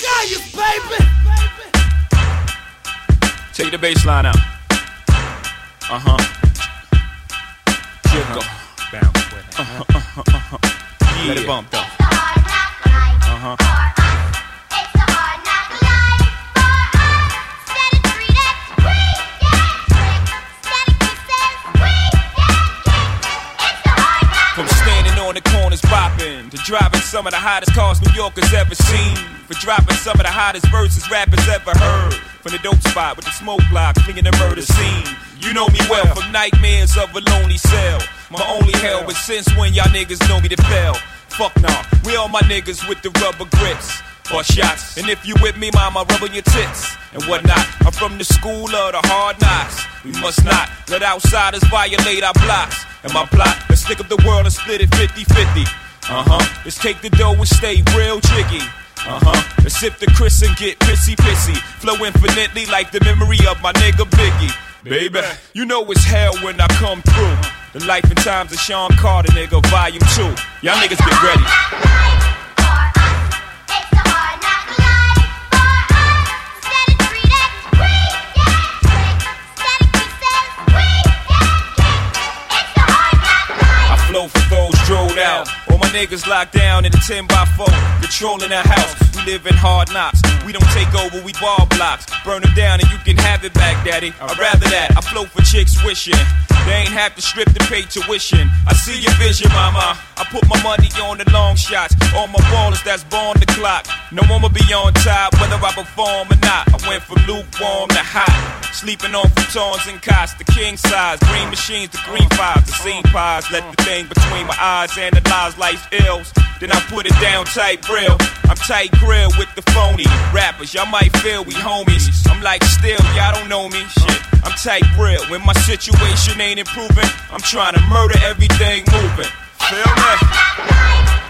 Gaius, baby. Take the bass line out. Uh huh. Jiggle. Bounce with it. Uh-huh, uh-huh, uh-huh. Yeah. Let it bump though. Uh huh. From standing on the corners bopping to driving some of the hottest cars New Yorkers ever seen. For dropping some of the hottest verses rappers ever heard. From the dope spot with the smoke block, flinging the murder scene. You know me well from nightmares of a lonely cell. My only hell, but since when y'all niggas know me to fail? Fuck nah, we all my niggas with the rubber grips or shots. And if you with me, mama, rubbing your tits and whatnot. I'm from the school of the hard knocks. We must not let outsiders violate our blocks. And my plot, let's stick up the world and split it 50 50. Uh huh. Let's take the dough and stay real tricky. Uh huh. Let's sip the Cris and get pissy pissy. Flow infinitely like the memory of my nigga Biggie. Baby, you know it's hell when I come through. The life and times of Sean Carter, nigga, volume 2. Y'all niggas get ready. It's the hard knock life. Set it to beat up. Wait, yeah. Set it to beat up. Wait, yeah. It's the hard life. I flow for those drove out. All my niggas locked down in a 10 by 4, controlling the house. We live in hard knocks. We don't take over, we ball blocks. Burn them down and you can have it back, daddy. I'd rather that. I flow for chicks wishing. They ain't have to strip to pay tuition. I see your vision, mama. I put my money on the long shots. All my ballers that's born the clock. No one will be on top, whether I perform or not. I went from lukewarm to hot. Sleeping on futons and cots, the king size. Green machines, the green fives, the scene pies. Let the thing between my eyes analyze life's ills. Then I put it down tight real. I'm tight grill with the phony rappers. Y'all might feel we homies. I'm like still, y'all don't know me. Shit, I'm tight real. When my situation ain't improving, I'm trying to murder everything moving. Feel me?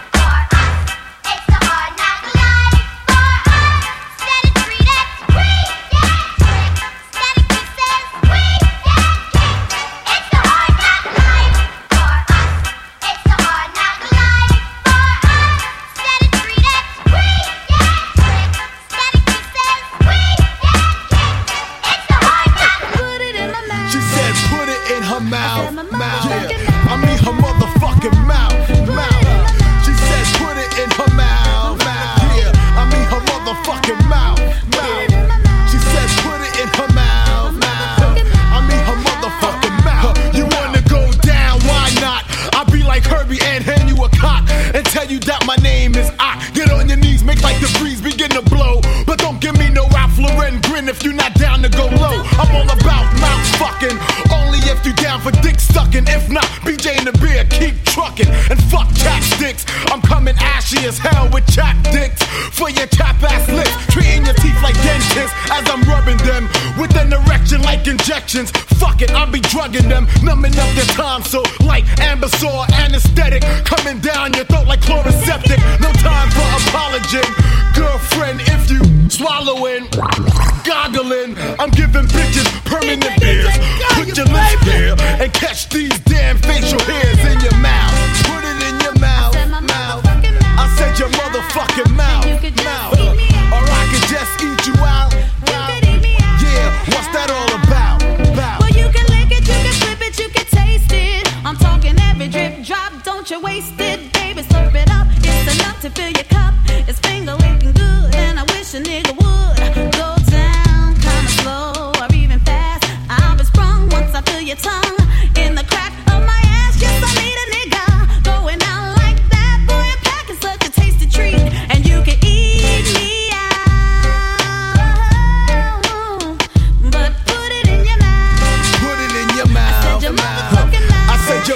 Your chap ass lips. Treating your teeth like dentists as I'm rubbing them with an erection like injections. Fuck it, I'll be drugging them, numbing up their. So like Ambesol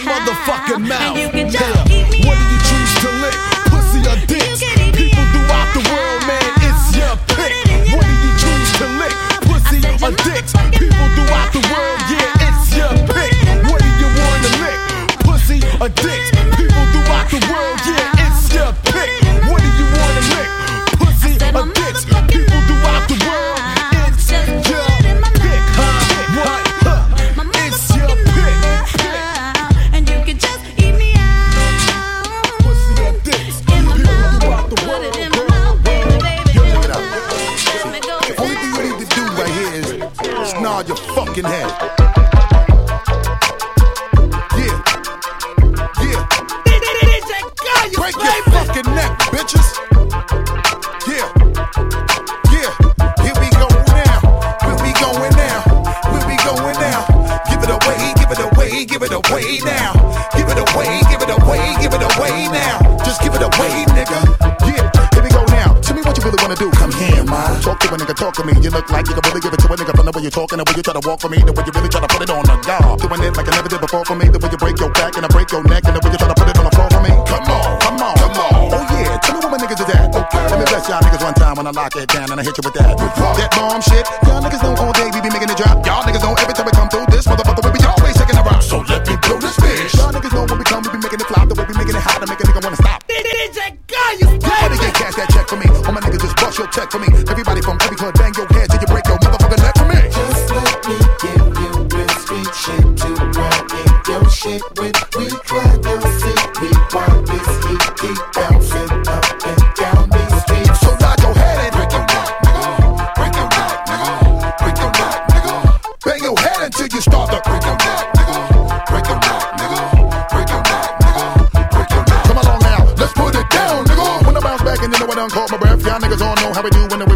motherfucking mouth. And you can just. What do you choose to lick? Talking, the way you try to walk for me, the way you really try to put it on the guard. Doing it like I never did before for me, the way you break your back and I break your neck, and the way you try to put it on the floor for me. Come on, come on, come on. Oh yeah, tell me what my niggas is at. Okay, let me bless y'all niggas one time when I lock it down and I hit you with that. That bomb shit.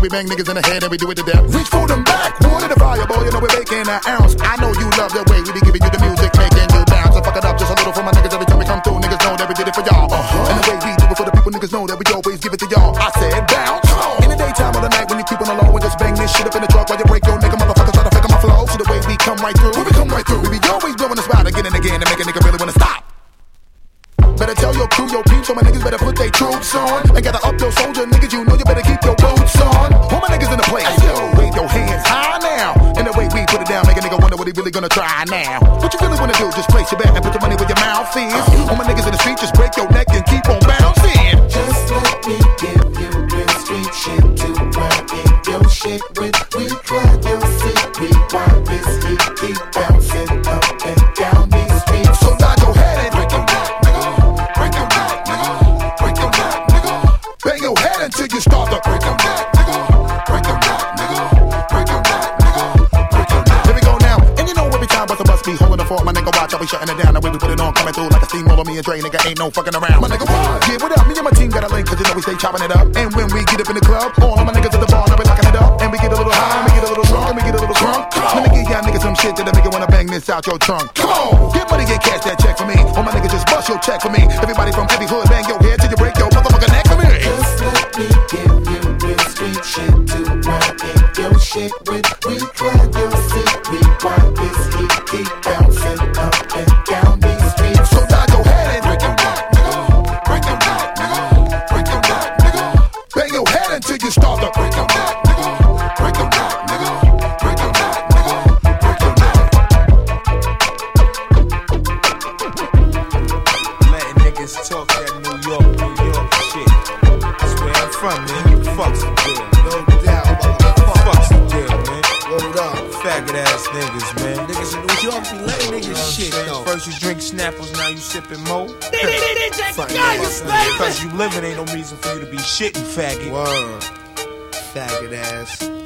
We do when the way we bang niggas in the head and we do it to death. Reach for them back, water the fire, boy, you know we're making an ounce. I know you love the way we be giving you the music, making you bounce. So fuck it up just a little for my niggas every time we come through. Niggas know that we did it for y'all. Uh-huh. And the way we do it for the people, niggas know that we always give it to y'all. I said bounce. In the daytime or the night when you creep on the low and just bang this shit up in the truck while you break your nigga motherfuckers try to fake my flow. See the way we come right through. When we come right through, we be always blowing the spot again and again and make a nigga really wanna stop. Better tell your crew, your peeps, so my niggas better put their troops on. And gotta up your soldier, niggas, really gonna try now. What you really wanna do, just place your bet and put your money where your mouth is. Dre, nigga, ain't no fucking around. My nigga, what? Yeah, what up? Me and my team got a link, cause you know we stay chopping it up. And when we get up in the club, all of my niggas at the bar, now we locking it up. And we get a little high, and we get a little drunk, and we get a little drunk. Let me give y'all niggas some shit that'll make you wanna bang this out your trunk. Come on, get money, get cash that check for me. All my niggas just bust your check for me. Everybody from every hood, bang your head till you break your motherfucking neck for me. Just let me give you real street shit to run in your shit with. We try your seat, we for you shitting, faggot. Word. Faggot ass.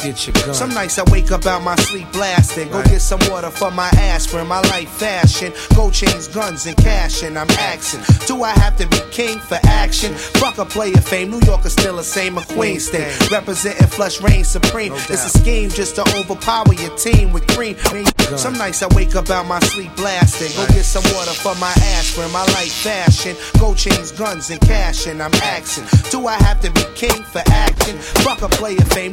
Go get your gun. Some nights I wake up out my sleep blasting. Go Right. get some water for my ass, aspirin. My life fashion. Gold chains, guns, and cash. And I'm asking, do I have to be king for action? Fuck a player fame. New York is still the same. A Queens thing. Representing flush reign supreme. No it's a scheme just to overpower your team with cream. Some nights I wake up out my sleep blasting. Go get some water for my ass, aspirin. My life fashion. Gold chains, guns, and cash. And I'm asking, do I have to be king for action? Fuck a player fame.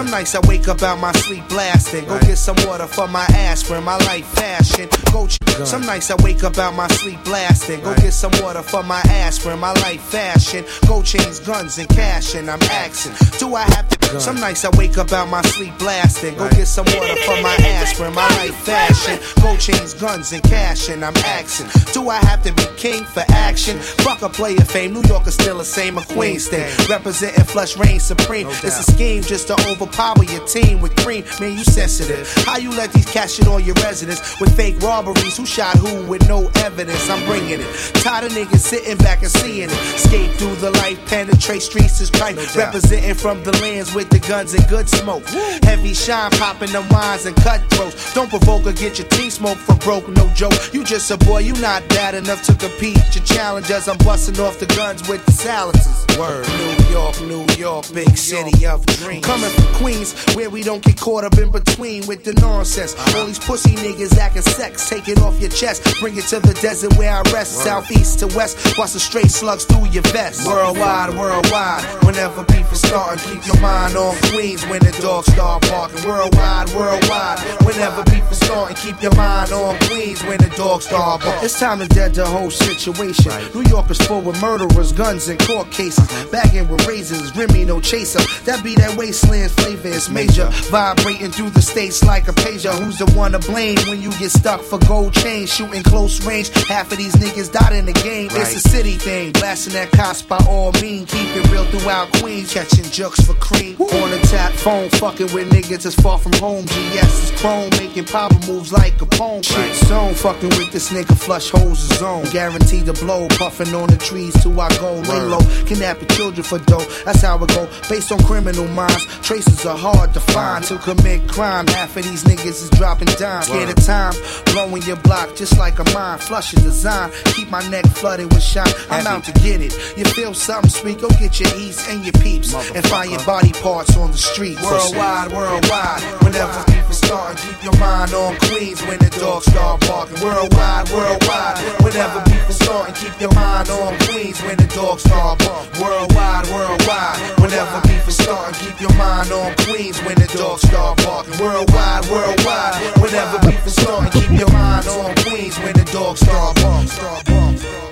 Some nights I wake up out my sleep blasting. Go get some water for my aspirin, my life fashion. Go ch- some nights I wake up out my sleep blasting. Go get some water for my aspirin, my life fashion. Go chains, guns, and cash, and I'm axing. Do I have to? Some nights I wake up out my sleep blasting. Go get some water for my ass aspirin, my life fashion. Go chains, guns, and cash, and I'm axing. Do I have to be king for action? Fuck a player fame. New York is still the same as Queens thing. Representing flush reign supreme. It's a scheme just to overpower your team with cream. Man, you sensitive. How you let these cash shit on your residence with fake robberies? Who shot who with no evidence? I'm bringing it. Tired of niggas sitting back and seeing it. Skate through the life, penetrate streets is tripe. Representing from the lands with the guns and good smoke. Heavy shine popping the minds and cutthroats. Don't provoke or get your team smoked for broke, no joke. You just a boy, you not bad enough to compete. Your challengers, I'm busting off the guns with the silencers. Word, New York, New York, big city of dreams. Coming from Queens, where we don't get caught up in between with the nonsense. All these pussy niggas acting sex, take it off your chest, bring it to the desert where I rest. Southeast to west, watch the straight slugs through your vest. Worldwide, worldwide, whenever beef is starting, keep your mind on Queens when the dogs start barking. Worldwide, worldwide, whenever beef is starting, keep your mind on Queens when the dogs start barking. It's time to dead the whole situation. New York is full with murderers, guns, and court cases. Uh-huh. Bagging with razors, Remy, no chaser. That be that wasteland flavor, it's major. Vibrating through the states like a pager. Who's the one to blame when you get stuck for gold chains? Shooting close range. Half of these niggas died in the game. It's a city thing. Blasting that cops by all means. Keep it real throughout Queens. Catching jokes for cream. On the tap phone, fucking with niggas that's far from home. GS is chrome, making power moves like a poem. Shit zone, fucking with this nigga, flush holes is zone. Guaranteed to blow, puffing on the trees till I go. Lay low, kidnapping children for dough. That's how it go. Based on criminal minds, traces are hard to find. To commit crime, half of these niggas is dropping dimes. Scared of time, blowing your block just like a mine. Flushing design, keep my neck flooded with shine. I'm out to get it. You feel something sweet? Go get your eats and your peeps and find your body parts on the street. Worldwide, worldwide. Whenever people starting, keep your mind on Queens when the dogs start barking. Worldwide, worldwide. Whenever people starting, keep your mind on Queens when the dogs start barking. Worldwide, worldwide. Whenever people starting, keep your mind on Queens when the dogs start barking. Worldwide, worldwide. Whenever people starting, keep your mind on Queens when the dogs. Start barking.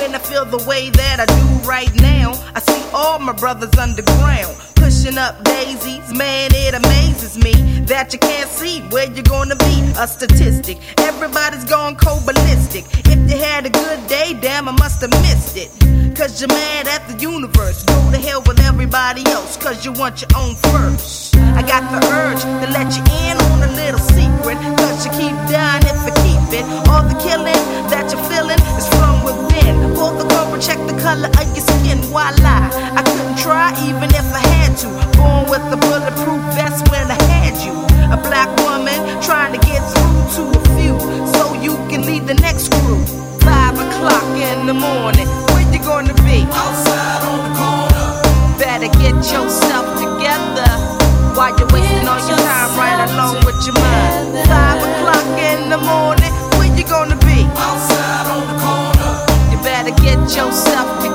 When I feel the way that I do right now. I see all my brothers underground pushing up daisies. Man, it amazes me that you can't see where you're gonna be. A statistic, everybody's gone cold ballistic. If you had a good day, damn, I must have missed it. Cause you're mad at the universe. Go to hell with everybody else, cause you want your own first. I got the urge to let you in on a little secret. Cause you keep dying if you keep it. All the killing that you're feeling is from within. Pull the cover, check the color of your skin. Why lie? I couldn't try even if I had to. Born with a bulletproof vest when I had you. A black woman trying to get through to a few. So you can lead the next crew. O'clock in the morning. Where you gonna be? Outside on the corner. Better get yourself together. While you're wasting all your time right along with your mind. Five o'clock in the morning. Where you gonna be? Outside on the corner. You better get yourself together.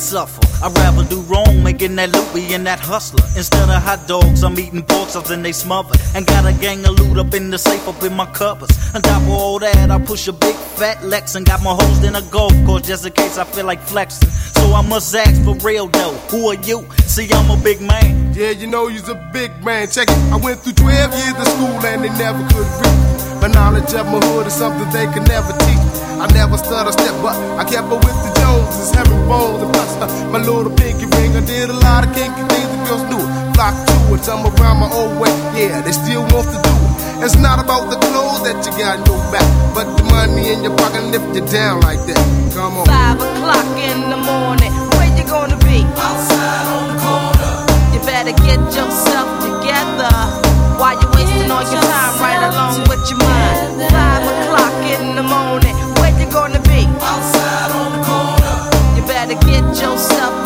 Suffer? I'd rather do wrong, making that loot, being that hustler. Instead of hot dogs, I'm eating pork chops and they smother. And got a gang of loot up in the safe, up in my cupboards. On top of all that, I push a big fat Lex and got my hoes in a golf course just in case I feel like flexing. So I must ask for real though, who are you? See, I'm a big man. Yeah, you know you's a big man. Check it. I went through 12 years of school and they never could read. My knowledge of my hood is something they could never teach. I never stutter step, but I kept up with the Joneses, herringbones, and plus uh, my little pinky ring. I did a lot of kinky things the girls knew it. Flock to it, some around my old way. Yeah, they still want to do it. It's not about the clothes that you got in your back, but the money in your pocket lift you down like that. Come on. Five o'clock in the morning, where you gonna be? Outside on the corner. You better get yourself together. While you're wasting all your time right along with your mind. Five o'clock in the morning. Joseph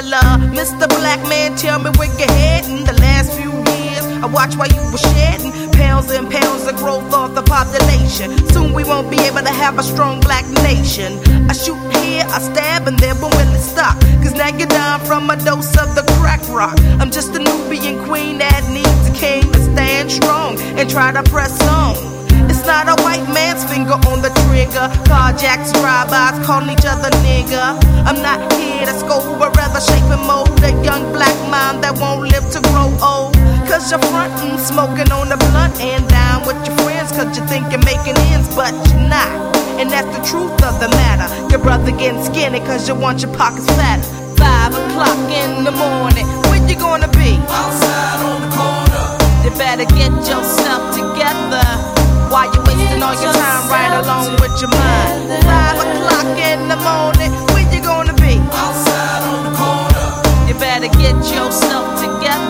Mr. Black Man, tell me where you're heading. The last few years, I watched while you were shedding pounds and pounds of growth of the population. Soon we won't be able to have a strong black nation. I shoot here, I stab, and but when will it stop? Cause now you're dying from a dose of the crack rock. I'm just a Nubian queen that needs a king to stand strong and try to press on. It's not a white man's finger on the trigger. Carjacks, drive-bys, calling each other nigga. I'm not here to scope around rather shape and mold a young black mind that won't live to grow old. Cause you're frontin', smoking on the blunt and down with your friends. Cause you think you're making ends, but you're not. And that's the truth of the matter. Your brother getting skinny cause you want your pockets fatter. Five o'clock in the morning, where you gonna be? Outside on the corner. You better get yourself together. Why you wasting all your time right along with your mind? Five o'clock in the morning, where you gonna be? Outside yourself together.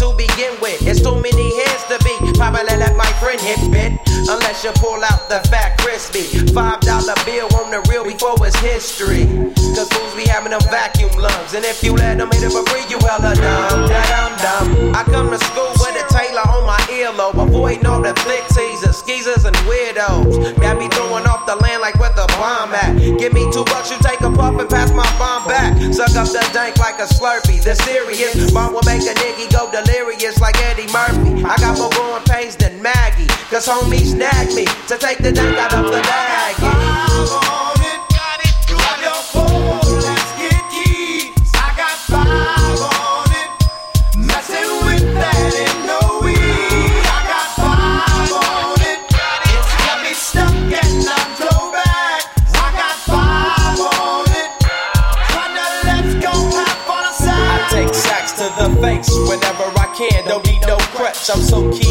be. Let my friend hit bit. Unless you pull out the fat crispy. Five dollar bill on the real before it's history. Cause fools be having them vacuum lungs. And if you let them hit it for free, you hella dumb. Da dum dum. I come to school with a Taylor on my earlobe. Avoiding all the flick teasers, skeezers, and weirdos. Got me throwing off the land like where the bomb at. Give me two bucks, you take a puff and pass my bomb back. Suck up the dank like a slurpee. The serious bomb will make a nigga go delirious like Eddie Murphy. I got more growing Maggie. Cause homie snagged me to take the dank out of the bag. I take sacks to the face whenever I can. Don't need no crutch, I'm so. So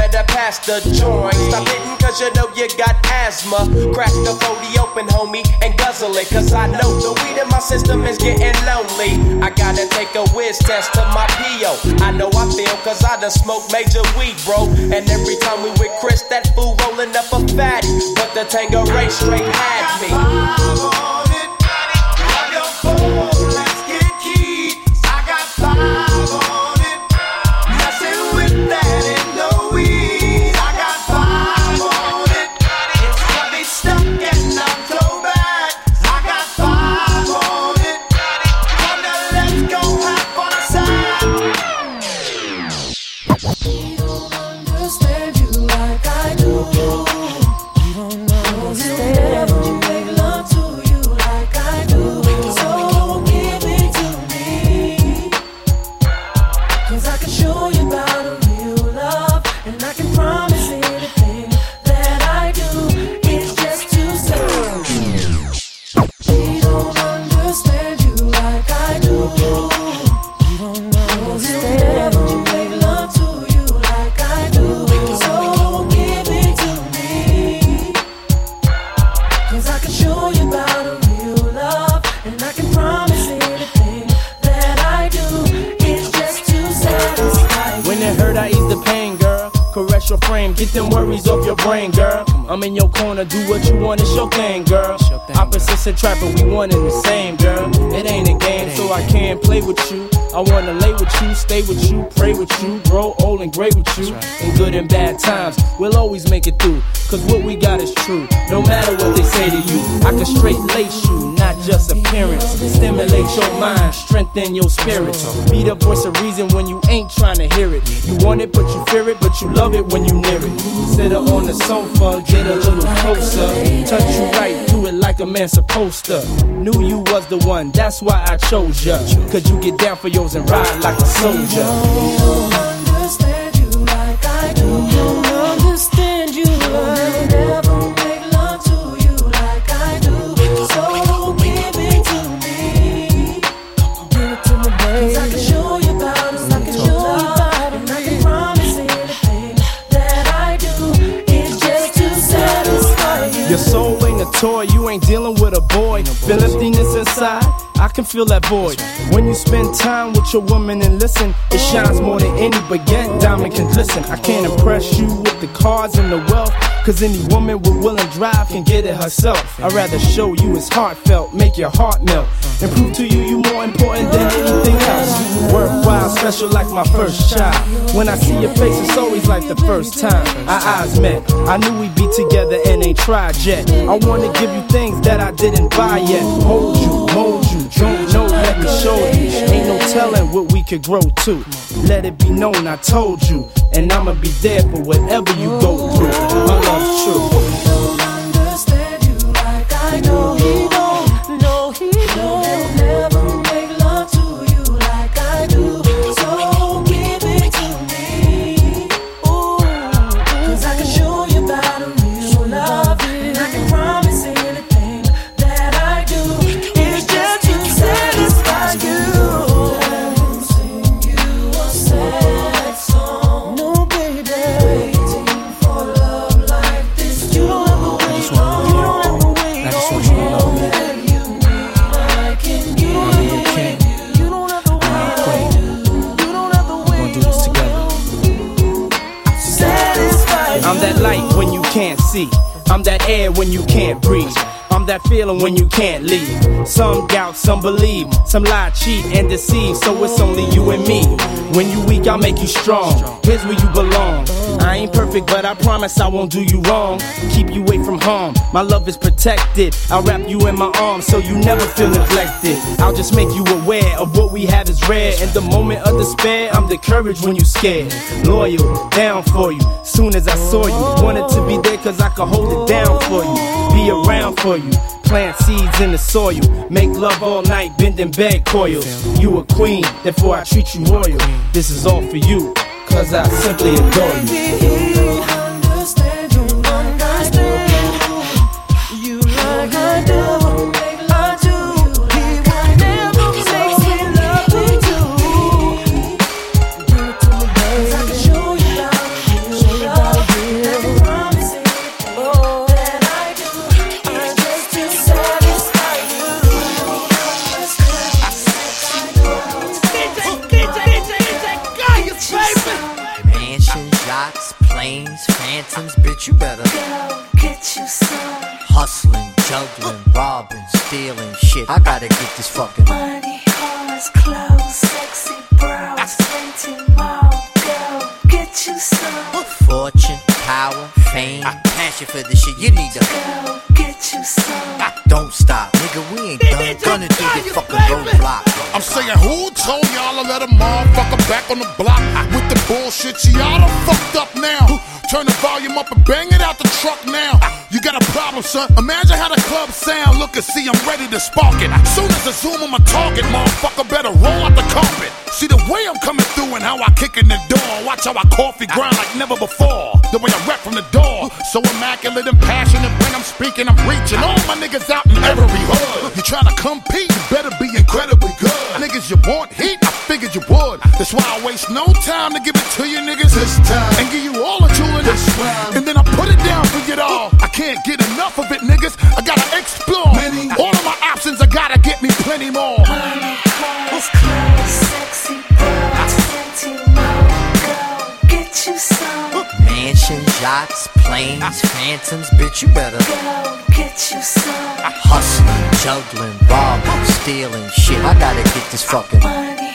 Better pass the joint. Stop hitting cause you know you got asthma. Crack the 40 open, homie, and guzzle it. Cause I know the weed in my system is getting lonely. I gotta take a whiz test to my PO. I know I feel cause I done smoked major weed, bro. And every time we with Chris, that fool rolling up a fatty. But the Tango Ray straight had me. Understand get them worries off your brain, girl. I'm in your corner, do what you want, it's your thing, girl. Opposites attract, but we one and the same, girl. It ain't a game, so I can't play with you. I wanna lay with you, stay with you, pray with you, grow old and great with you. In good and bad times, we'll always make it through. Cause what we got is true. No matter what they say to you, I can straight lace you, not just appearance. Stimulate your mind, strengthen your spirit. Be the voice of reason when you ain't trying to hear it. You want it, but you fear it, but you love it when you near it. Sit up on the sofa, get a little closer. Touch you right, do it like a man supposed to. Knew you was the one, that's why I chose ya. Cause you get down for and ride like a soldier. understand you like I do. Don't understand you like never make love to you like I do. So give it to me. Give it to me, baby. 'Cause I can show you about us. I can show you about it. And I can promise anything that I do is just to satisfy you. Your soul ain't a toy, you ain't dealing with a boy. Feel emptiness inside, I can feel that void. When you spend time with your woman and listen, it shines more than any baguette diamond can glisten. I can't impress you with the cars and the wealth, cause any woman with will and drive can get it herself. I'd rather show you it's heartfelt, make your heart melt, and prove to you you more important than anything else. Worthwhile, special like my first child. When I see your face, it's always like the first time our eyes met. I knew we'd be together and ain't tried yet. I wanna give you things that I didn't buy yet. Hold you, mold you, don't know, let me show you. Ain't no telling what we could grow to. Let it be known I told you, and I'ma be there for whatever you go through. My love's true. See. I'm that air when you can't breathe. That feeling when you can't leave. Some doubt, some believe, some lie, cheat, and deceive. So it's only you and me. When you weak, I'll make you strong. Here's where you belong. I ain't perfect, but I promise I won't do you wrong. Keep you away from harm. My love is protected. I'll wrap you in my arms so you never feel neglected. I'll just make you aware of what we have is rare. In the moment of despair, I'm the courage when you scared. Loyal, down for you. Soon as I saw you, wanted to be there cause I could hold it down for you. Be around for you. Plant seeds in the soil. Make love all night, bending bed coils. You a queen, therefore I treat you royal. This is all for you, cause I simply adore you. Let a motherfucker back on the block with the bullshit? Y'all done fucked up now. Turn the volume up and bang it out the truck now. You got a problem, son. Imagine how the club sound. Look and see, I'm ready to spark it. Soon as I zoom on my target, motherfucker better roll out the carpet. See the way I'm coming through and how I kick in the door. Watch how I coffee grind like never before. The way I rap from the door. So immaculate and passionate when I'm speaking, I'm reaching all my niggas out in every hood. You try to compete, you better be incredibly good. Niggas, you want heat? I figured you would. That's why I waste no time to give it to you niggas this time. And give you all the tooling this round. And then I put it down for you all. I can't get enough of it, niggas. I gotta explore. All of my options, I gotta get me plenty more. Money, cars, clothes, sexy bros, plenty more. Go get you some. Mansions, yachts, planes, phantoms, bitch, you better Go get you some hustling, juggling, robbing, stealing shit. I gotta get this fucking money,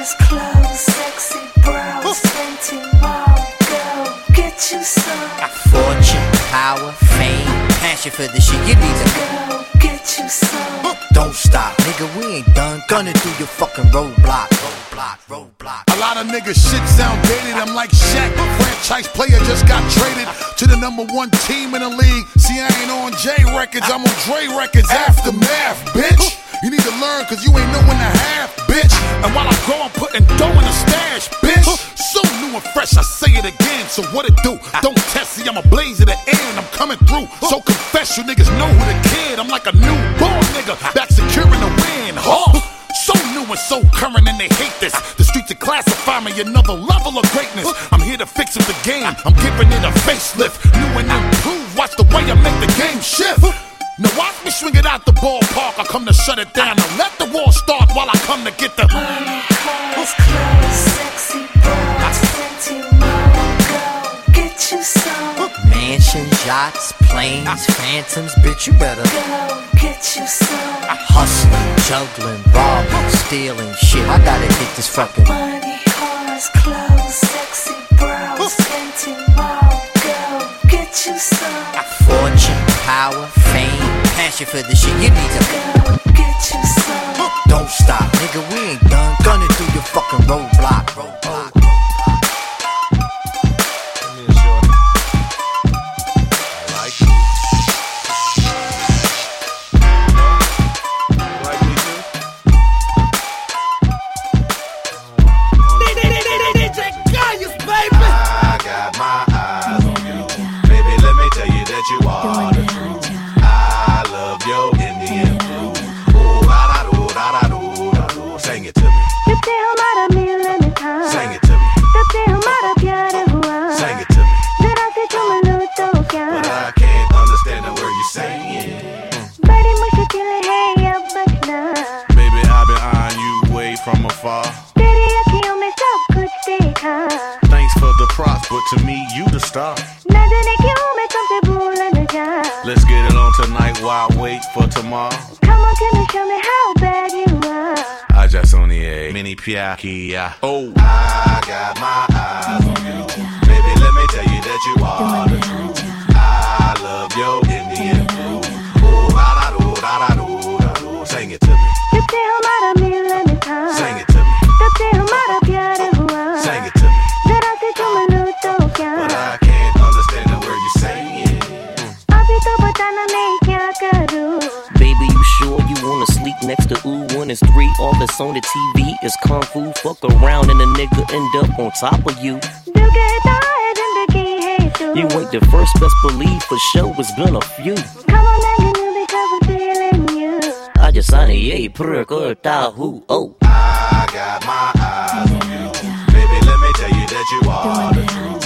cars, clothes, sexy bros, renting more. Go get you some. fortune, power, fame, passion for the shit. You need to Go get you some. don't stop, nigga. We ain't done gunning through your fucking roadblock, roadblock, roadblock. A lot of niggas shit sound dated. I'm like Shaq, franchise player just got traded to the number one team in the league. See, I ain't on J Records, I'm on Dre Records. Aftermath, bitch. You need to learn, cause you ain't know when to have, bitch. And while I go, I'm putting dough in the stash, bitch. So new and fresh, I say it again. So what it do? Ah. Don't test, me, I'm a blaze at the end. I'm coming through. So confess, you niggas know who the kid. I'm like a newborn nigga, ah. back securing the win. Huh? So new and so current, and they hate this. Ah. The streets are classify me another level of greatness. I'm here to fix up the game. I'm giving it a facelift, new and improved. Watch the way I make the game shift. Now watch me swing it out the ballpark. I come to shut it down. Now let the war start while I come to get the money, cars, clothes, sexy bros, renting more. Go get you some. Mansions, yachts, planes, ah. phantoms, bitch, you better Go get you some. Ah. hustling, juggling, robbing, stealing shit. I gotta get this fucking Money, cars, clothes, passion for the shit. You need to Go get you some. don't stop, nigga. We ain't done gunning through your fucking roadblock, roadblock. I wait for tomorrow? Come on, can you show me how bad you are. I just only a eh? mini piakia. Oh, I got my eyes on you. Baby, let me tell you that you are the truth. I love your Indian food. Oh, da da do, da do, da do. Sing it to me. You tell me, let me time. Sing it. next to ooh, one is three. All that's on the TV is kung fu. Fuck around and a nigga end up on top of you. You ain't the first, best believe for sure. It's been a few. Come on, now you because I'm feeling you. I just signed a yay, prick, or who, oh. I got my eyes on you. Baby, let me tell you that you are the truth.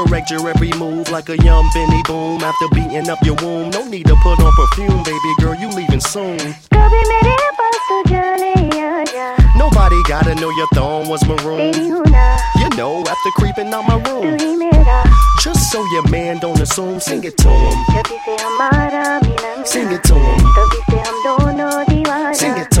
direct your every move like a young Benny Boom. After beating up your womb, no need to put on perfume, baby girl, you leaving soon. कभी मेरे पास तो चले आजा Nobody gotta know your thong was तेरी maroon. हूँ ना You know, after creeping out my तू room. ही मेरा Just so your man don't assume, sing it to him. जब से हमारा मिलन Sing था, it to him. तभी से हम दोनों दीवाना Sing it to him. him.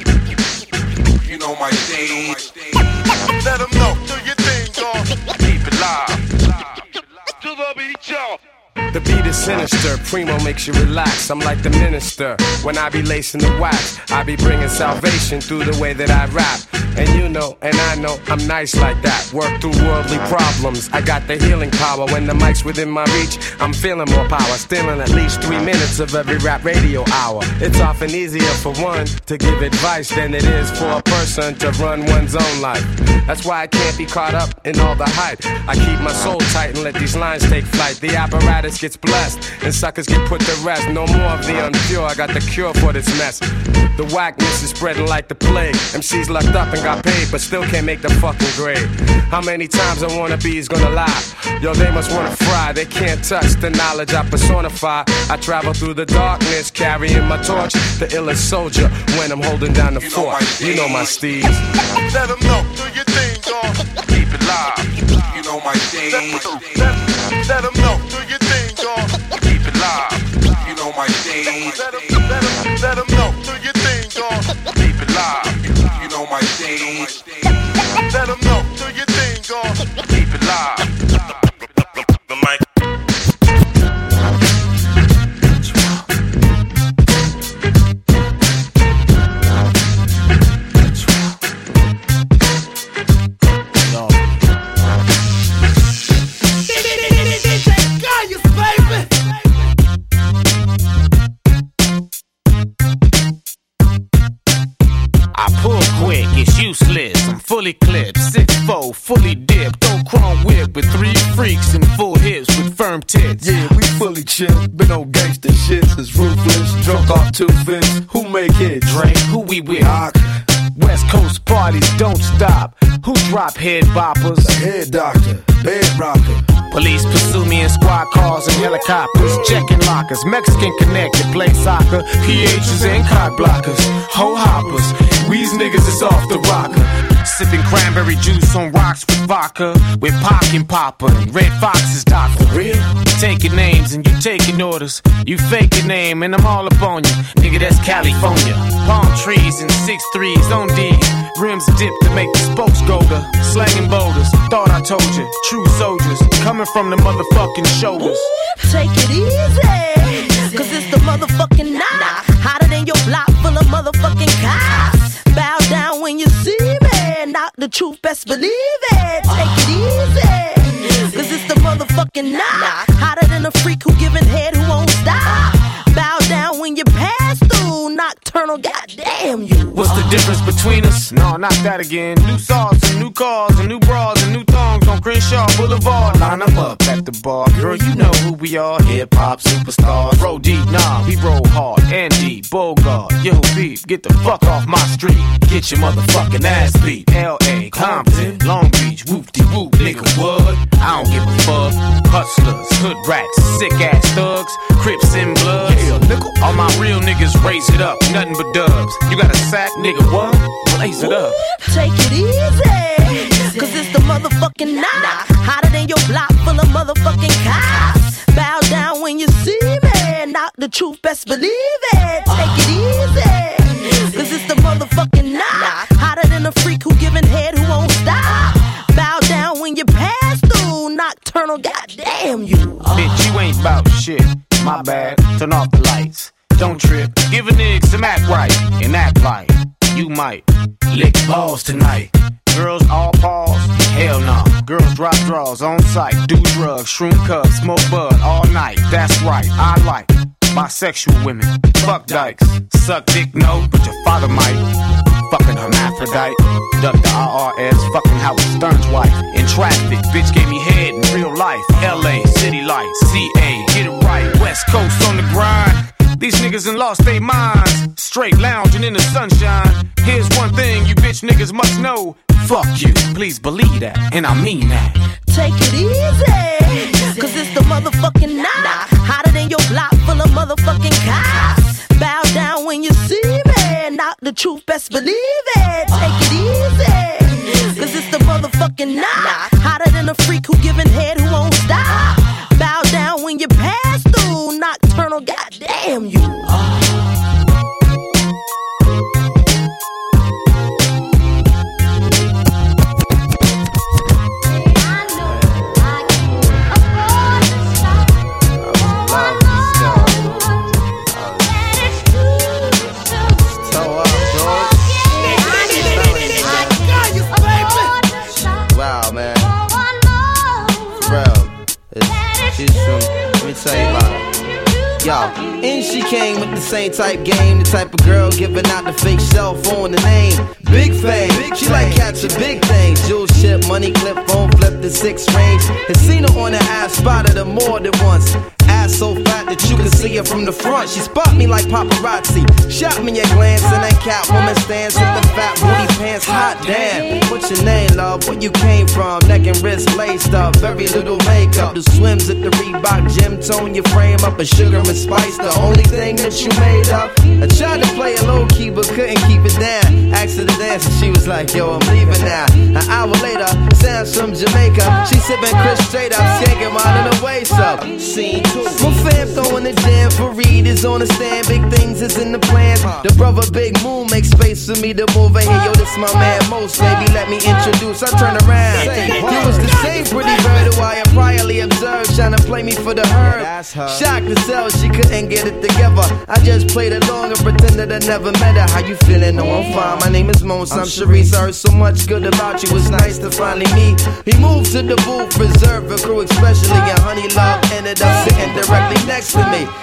You know my stage. Let them know, do your thing, dog. Keep it live. To the beat, y'all. The beat is sinister, Primo makes you relax. I'm like the minister. When I be lacing the wax, I be bringing salvation through the way that I rap. And you know, and I know, I'm nice like that. Work through worldly problems. I got the healing power. When the mic's within my reach, I'm feeling more power. Stealing at least three minutes of every rap radio hour. It's often easier for one to give advice than it is for a person to run one's own life. That's why I can't be caught up in all the hype. I keep my soul tight and let these lines take flight. The apparatus gets blessed and suckers get put to rest. No more of the unpure. I got the cure for this mess. The whackness is spreading like the plague. MCs locked up and got paid, but still can't make the fucking grade. How many times I wanna be is gonna lie? Yo, they must wanna fry. They can't touch the knowledge I personify. I travel through the darkness, carrying my torch. The illest soldier when I'm holding down the fort. You know my steeds. Let them know, do your thing, dog. Keep it live. You know my. Let, let them my stage. Let them, let them, let them know, do your thing, dog. Keep it live. You know my stage. Let them know, do your thing, dog. Keep it live. The mic. Useless. I'm fully clipped, six four, fully dipped. Don't chrome whip with three freaks and full hips with firm tits. Yeah, we fully chill. Been on gangsta shit since ruthless. Drunk off two fists. Who make it? Drink, who we with? West Coast parties don't stop. Who drop head boppers? Head doctor, bed rocker. Police pursue me in squad cars and helicopters. Checking lockers, Mexican connected, play soccer. PHs and cock blockers, hoe hoppers. Weeze niggas is off the rocker. Sipping cranberry juice on rocks with vodka. With pocket popper and red foxes, doctor. Real? Taking names and you taking orders. You fake your name and I'm all up on you. Nigga, that's California. Palm trees and six threes on D. Rims dipped to make the spokes go to slanging boulders. Thought I told you, true soldiers coming from the motherfucking shoulders. Take it easy, cause it's the motherfucking knock. Hotter than your block full of motherfucking cops. Down when you see me, not the truth, best believe it. Take it easy, cause it's the motherfucking knock. Hotter than a freak who giving head who won't stop. Bow down when you pass through, nocturnal, goddamn you. What's the difference between us? No, not that again. New sauce and new cars and new bras and new thongs on Crenshaw Boulevard. Line them up at the bar. Girl, you know who we are. Hip hop superstars. Roll deep, nah, we roll hard. Andy, Bogart, yo, beef, get the fuck off my street. Get your motherfucking ass beat. L.A., Compton, Long Beach, whoop de whoop, nigga, what? I don't give a fuck. Hustlers, hood rats, sick ass thugs, Crips and Bloods. Yeah, nickel. All my real niggas raise it up, nothing but dubs. You got a sack, nigga, what? Blaze it up. Take it easy, cause it's the motherfucking knock. Hotter than your block full of motherfucking cops. Bow down when you see me, not the truth, best believe it. Take it easy, cause it's the motherfucking knock. Hotter than a freak who giving head who won't stop. Bow down when you pass through, nocturnal, goddamn you. Bitch, you ain't bout shit. My bad. Turn off the lights. Don't trip. Give a nigga some act right and act like. you might lick balls tonight. Girls all pause, hell no. Girls drop draws on sight, do drugs, shroom cups, smoke bud all night. That's right, I like bisexual women. Fuck dykes, suck dick no, but your father might. Fucking hermaphrodite, duck the IRS, fucking Howard Stern's wife. In traffic, bitch gave me head in real life. LA, city lights, CA, get it right. West Coast on the grind. These niggas in lost their minds. Straight lounging in the sunshine. Here's one thing you bitch niggas must know. Fuck you, please believe that, and I mean that. Take it easy, cause it's the motherfucking knock. Hotter than your block full of motherfucking cops. Bow down when you see me. Not the truth, best believe it. Take it easy, more than see her from the front. She spot me like paparazzi. Shot me a glance and that Catwoman stands with the fat booty pants. Hot damn. What's your name, love? Where you came from? Neck and wrist laced up. Very little makeup. The swims at the Reebok gym tone your frame up. A sugar and spice, the only thing that you made up. I tried to play it low key, but couldn't keep it down. Asked her to dance and she was like, yo, I'm leaving now. An hour later, sounds from Jamaica. She sipping Cris straight up, skanking while in the waist up. Scene two. My fam throwing the for Reed is on the stand. Big things is in the plans. The brother Big Moon makes space for me to move in here. Yo, this my man Mos, baby. Let me introduce. I turn around. You was the same pretty bird who I priorly observed, trying to play me for the herd. Shocked to she couldn't get it together. I just played along and pretended I never met her. How you feeling? No, I'm fine. My name is Mos. I'm Sharice. I heard so much good about you. It's nice to finally meet. He moved to the booth, reserved for crew, especially and Honey Love ended up sitting directly next to me.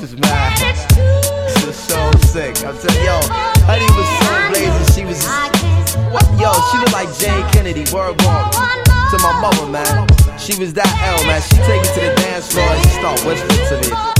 This is mad. This is so sick. I'm telling yo, Honey was so blazing. She was, what? Yo, she looked like Jayne Kennedy. Word walk to my mother, man. She was that L, man. She take me to the dance floor and she start whispering to me.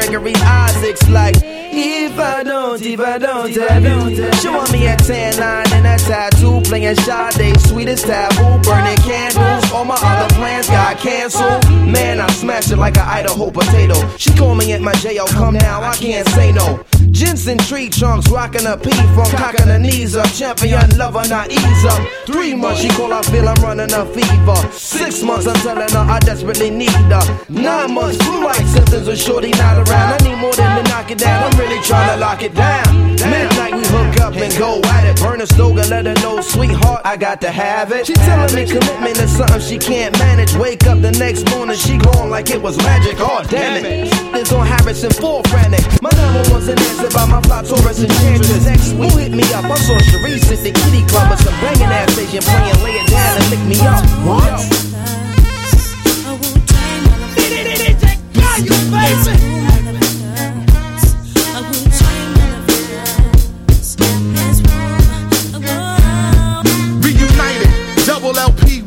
Gregory Isaacs like, if I don't, if I don't, I don't. She want me at 10, 9, wearing a tattoo, playing Sade, sweetest taboo, burning candles. All my other plans got canceled. Man, I smash it like an Idaho potato. She call me at my J.O. Come now, I can't say no. Jensen tree trunks, rocking a pee from cocking her knees up. Champion lover, not ease up. Three months, she call, I feel I'm running a fever. Six months, I'm telling her I desperately need her. Nine months, blue light symptoms are shorty not around. I need more than to knock it down. I'm really trying to lock it down. Midnight, we hook up and go at it. Burn a stove slogan, let her know, sweetheart, I got to have it. She telling me commitment is something she can't manage. Wake up the next morning, she gone like it was magic. Oh, damn it. This on Harrison, full frantic. My number wasn't answered by my fly Taurus enchantress. Next week, hit me up. I saw Sharice at the kitty club with some banging ass station playing, lay it down and lick me up. What?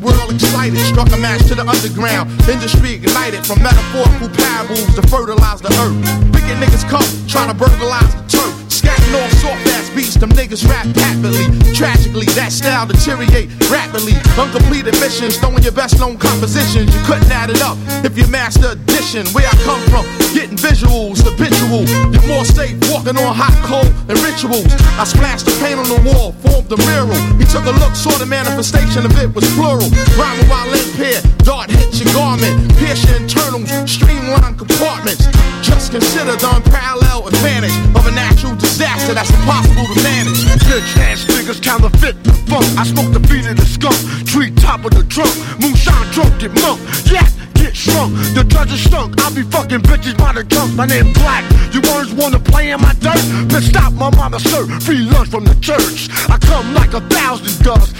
We're all excited, struck a match to the underground. Industry ignited from metaphorical parables to fertilize the earth. Wicked niggas come, trying to burglarize the turf. Off soft ass beats, them niggas rap happily. Tragically, that style deteriorate rapidly. Uncompleted missions, throwing your best known compositions. You couldn't add it up if you master addition. Where I come from, getting visuals, habitual. You're more safe walking on hot coal and rituals. I splashed the paint on the wall, formed the mural. He took a look, saw the manifestation of it was plural. Rhyming while impaired, dart hits your garment, pierce your internals, streamline compartments. Just consider the unparalleled advantage of a natural disaster that's impossible to manage. Bitch ass niggas counterfeit the funk. I smoke the beat of the skunk, tree top of the trunk. Moonshine drunk, get monk. Yeah, get shrunk. The judge is stunk. I be fucking bitches by the junk. My name Black. You words wanna play in my dirt? Bitch, stop my mama sir. Free lunch from the church. I come like a thousand does.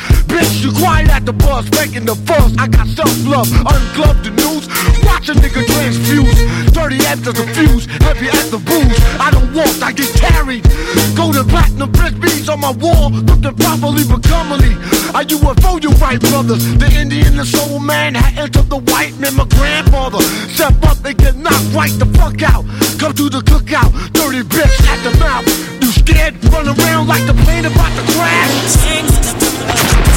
You quiet at the bus, making the fuss. I got self love, ungloved the news. Watch a nigga transfuse. Dirty after the fuse, heavy as the booze. I don't walk, I get carried. Go Golden platinum brick beads on my wall, looking properly but comely. I UFO, you right, brothers. The Indian, the soul man, had entered the white man, my grandfather. Step up and get knocked right the fuck out. Come to the cookout, dirty bitch at the mouth. You scared? Run around like the plane about to crash.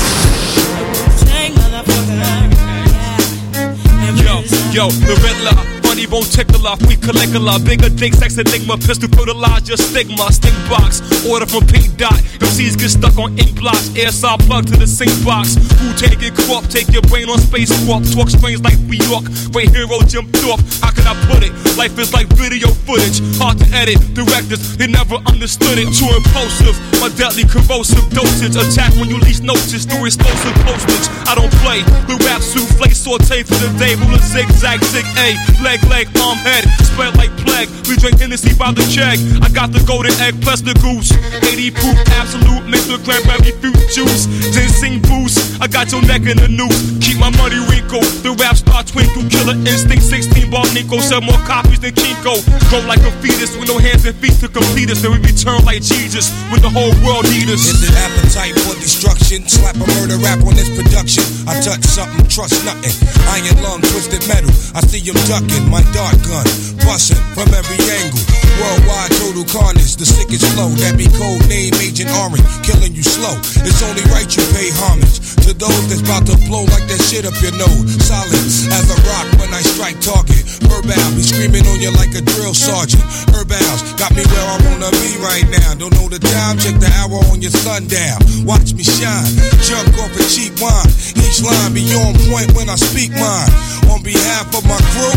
Yo, the Riddler. Funny bone tickler, we caligula, bigger dick, sex enigma, pistol fertilize your stigma, stink box, order from Pink Dot. MCs get stuck on ink blocks, air saw plug to the sink box. Who take it crop, take your brain on space walk, talk strange like New York. Great hero Jim Thorpe, how can I put it? Life is like video footage, hard to edit. Directors, they never understood it. Too impulsive, my deadly corrosive dosage. Attack when you least notice through explosive postage. I don't play, the rap souffle saute for the day. Ruler zigzag, zig A, leg, leg, arm, head, spread like plague. We drink Hennessy by the check. I got the golden egg plus the goose. 80 proof, Absolut, mixed with cranberry fruit juice. Ginseng boost, I got your neck in the noose. Keep my money wrinkle, the rap star twinkle. Killer instinct, 16 bar Nico. Sell more copies than Kinko. Grow like a fetus with no hands and feet to complete us. Then we return like Jesus when the whole world need us. Is it appetite for destruction? Slap a murder rap on this production. I touch something, trust nothing. Iron lung, twisted metal. I see him ducking my dart gun, busting from every angle. Worldwide total carnage, the sickest flow. That be code name Agent Orange, killing you slow. It's only right you pay homage to those that's about to blow like that shit up your nose. Solid as a rock when I strike target. Herbal be screaming on you like a drill sergeant. Herbals got me where I wanna be right now. Don't know the time, check the hour on your sundown. Watch me shine, junk off a cheap wine. Each line be on point when I speak mine. On behalf of my crew,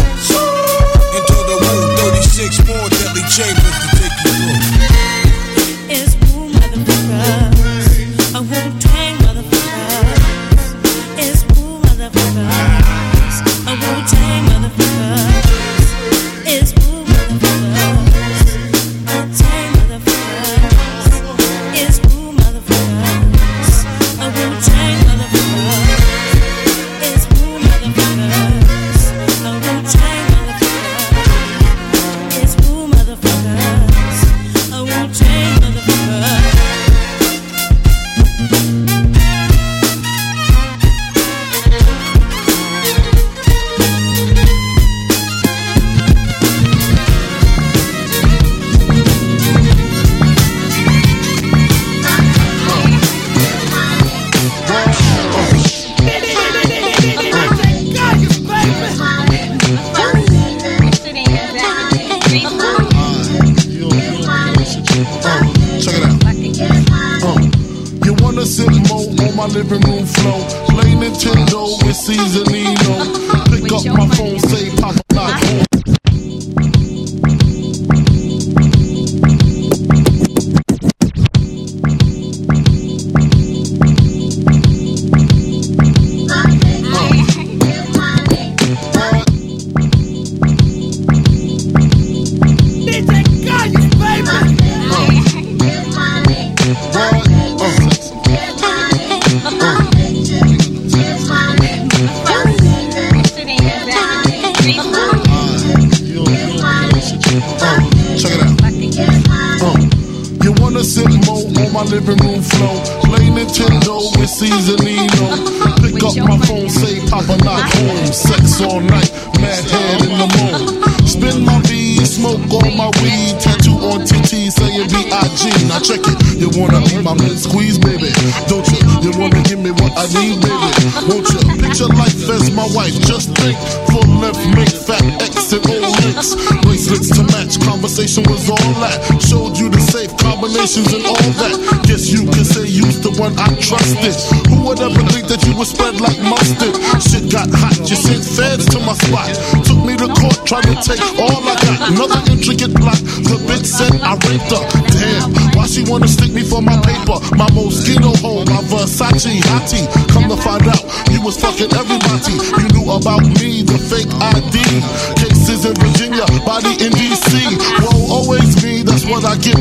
into the womb, 36 more deadly chambers to take you through.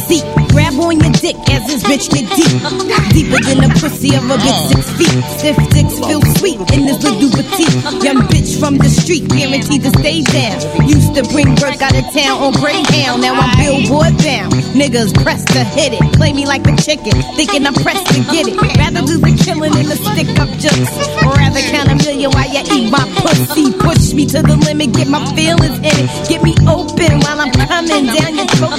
seat. Grab on your dick as this bitch get deep. Deeper than the pussy of a bitch six feet. Stiff dicks feel sweet in this little petite. Young bitch from the street, guaranteed to stay down. Used to bring work out of town on Greyhound. Now I'm billboard bound. Niggas press to hit it. Play me like a chicken, thinking I'm pressed to get it. Rather do the killing than the stick up jokes. Rather count a million while you eat my pussy. Push me to the limit, get my feelings in it. Get me open while I'm coming down your throat.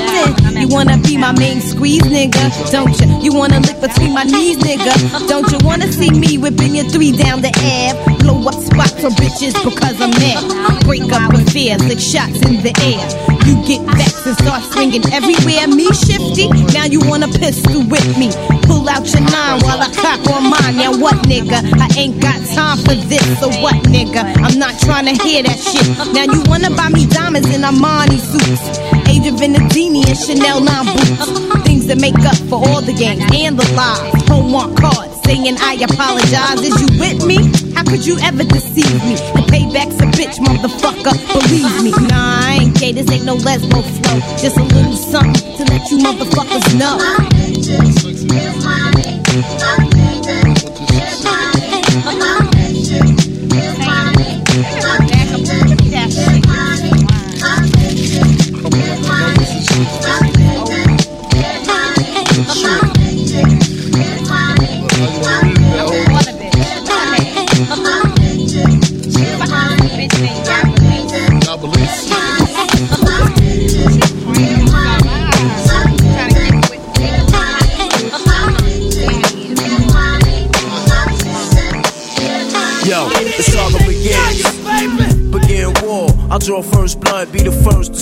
You wanna be my main squeeze, nigga? Don't you? You wanna lick between my knees, nigga? Don't you wanna see me whipping your three down the Ave? Blow up spots for bitches because I'm mad. Break up affairs, lick shots in the air. You get vexed and start swinging everywhere. Me shifty, now you wanna pistol with me. Pull out your nine while I cock on mine. Now what, nigga? I ain't got time for this. So what, nigga? I'm not trying to hear that shit. Now you wanna buy me diamonds in Armani suits. Age of Venedini and Chanel 9 boots. Things that make up for all the games and the lies. Homework cards saying I apologize. Is you with me? How could you ever deceive me? The payback's a bitch, motherfucker. Believe me. Nah, I ain't gay. This ain't no lesbo flow. Just a little something to let you motherfuckers know.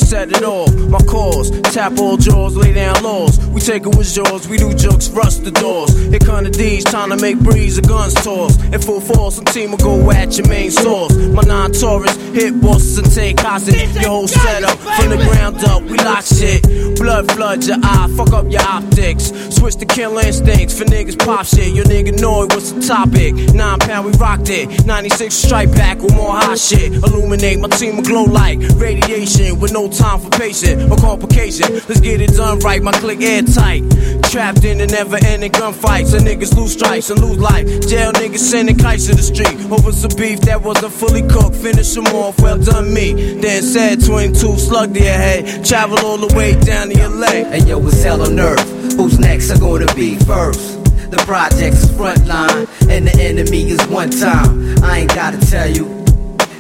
Set it off. My cause, tap all jaws, lay down laws. We take it with jaws, we do jokes, rust the doors. Here come the D's, time to make breeze, the guns toss. In full force, some team will go at your main source. My non Taurus, hit bosses and take hostage. Your whole setup, from the ground up, we lock shit. Blood flood your eye, fuck up your optics. Switch to kill instincts for niggas pop shit. Your nigga know it, what's the topic? Nine pound, we rocked it. 96 strike back with more hot shit. Illuminate, my team will glow like radiation with no time for patient or complication. Let's get it done right, my click airtight. Trapped in the never ending gunfights. And niggas lose strikes and lose life. Jail niggas sending kites to the street. Over some beef that wasn't fully cooked. Finish them off, well done me. Then said 22 slug your head. Travel all the way down to leg. And yo, it's hell on earth. Who's next are gonna be first? The project's frontline, and the enemy is one time. I ain't gotta tell you.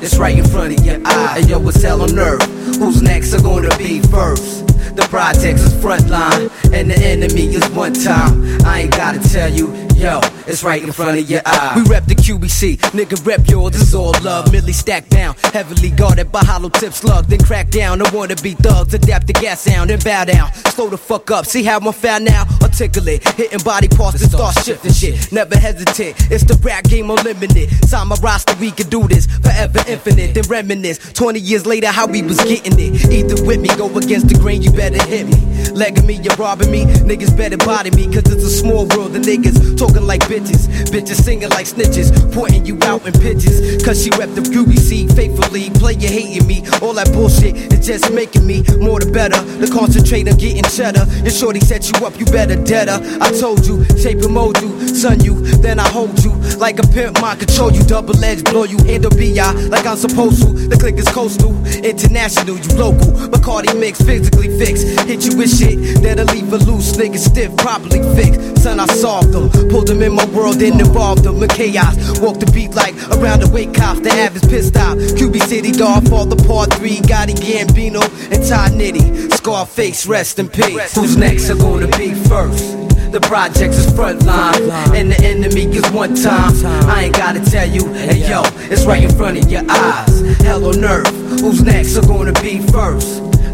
It's right in front of your eye. And yo, it's hell on earth. Who's next are gonna be first? The project's is frontline, and the enemy is one time. I ain't gotta tell you. yo, it's right in front of your eye. We rep the QBC, nigga rep yours, this is all love. Millie stacked down, heavily guarded by hollow tip slug. Then crack down, wanna be thugs, adapt the gas sound, and bow down. Slow the fuck up, see how I'm found now? Articulate, hitting body parts to start shifting shit. Never hesitate, it's the rap game unlimited. Sign my roster, we can do this forever infinite. Then reminisce, 20 years later, how we was getting it. Either with me, go against the grain, you better hit me. Legging me, you're robbing me, niggas better body me, cause it's a small world. The niggas talking like bitches, bitches singing like snitches, pointing you out in pitches. Cause she rep the QBC faithfully, player hating me. All that bullshit is just making me more the better. The concentrate on getting cheddar. Your shorty set you up, you better dead her. I told you, shape and mold you, son you, then I hold you. Like a pimp, mind control you, double edge, blow you, handle BI like I'm supposed to. The click is coastal, international, you local. Bacardi mix, physically fixed. Hit you with shit that'll leave a loose nigga stiff, properly fixed. Son, I solved them, pulled them in my world and involved them in chaos. Walk the beat like around the wake cops, the average pissed out. QB City, Godfather, Part 3, Gotti Gambino, and Ty Nitty. Scarface, rest in peace. Who's next are gonna be first? The projects is front line, and the enemy is one time. I ain't gotta tell you, hey yo, it's right in front of your eyes. Hell on earth, who's next are gonna be first?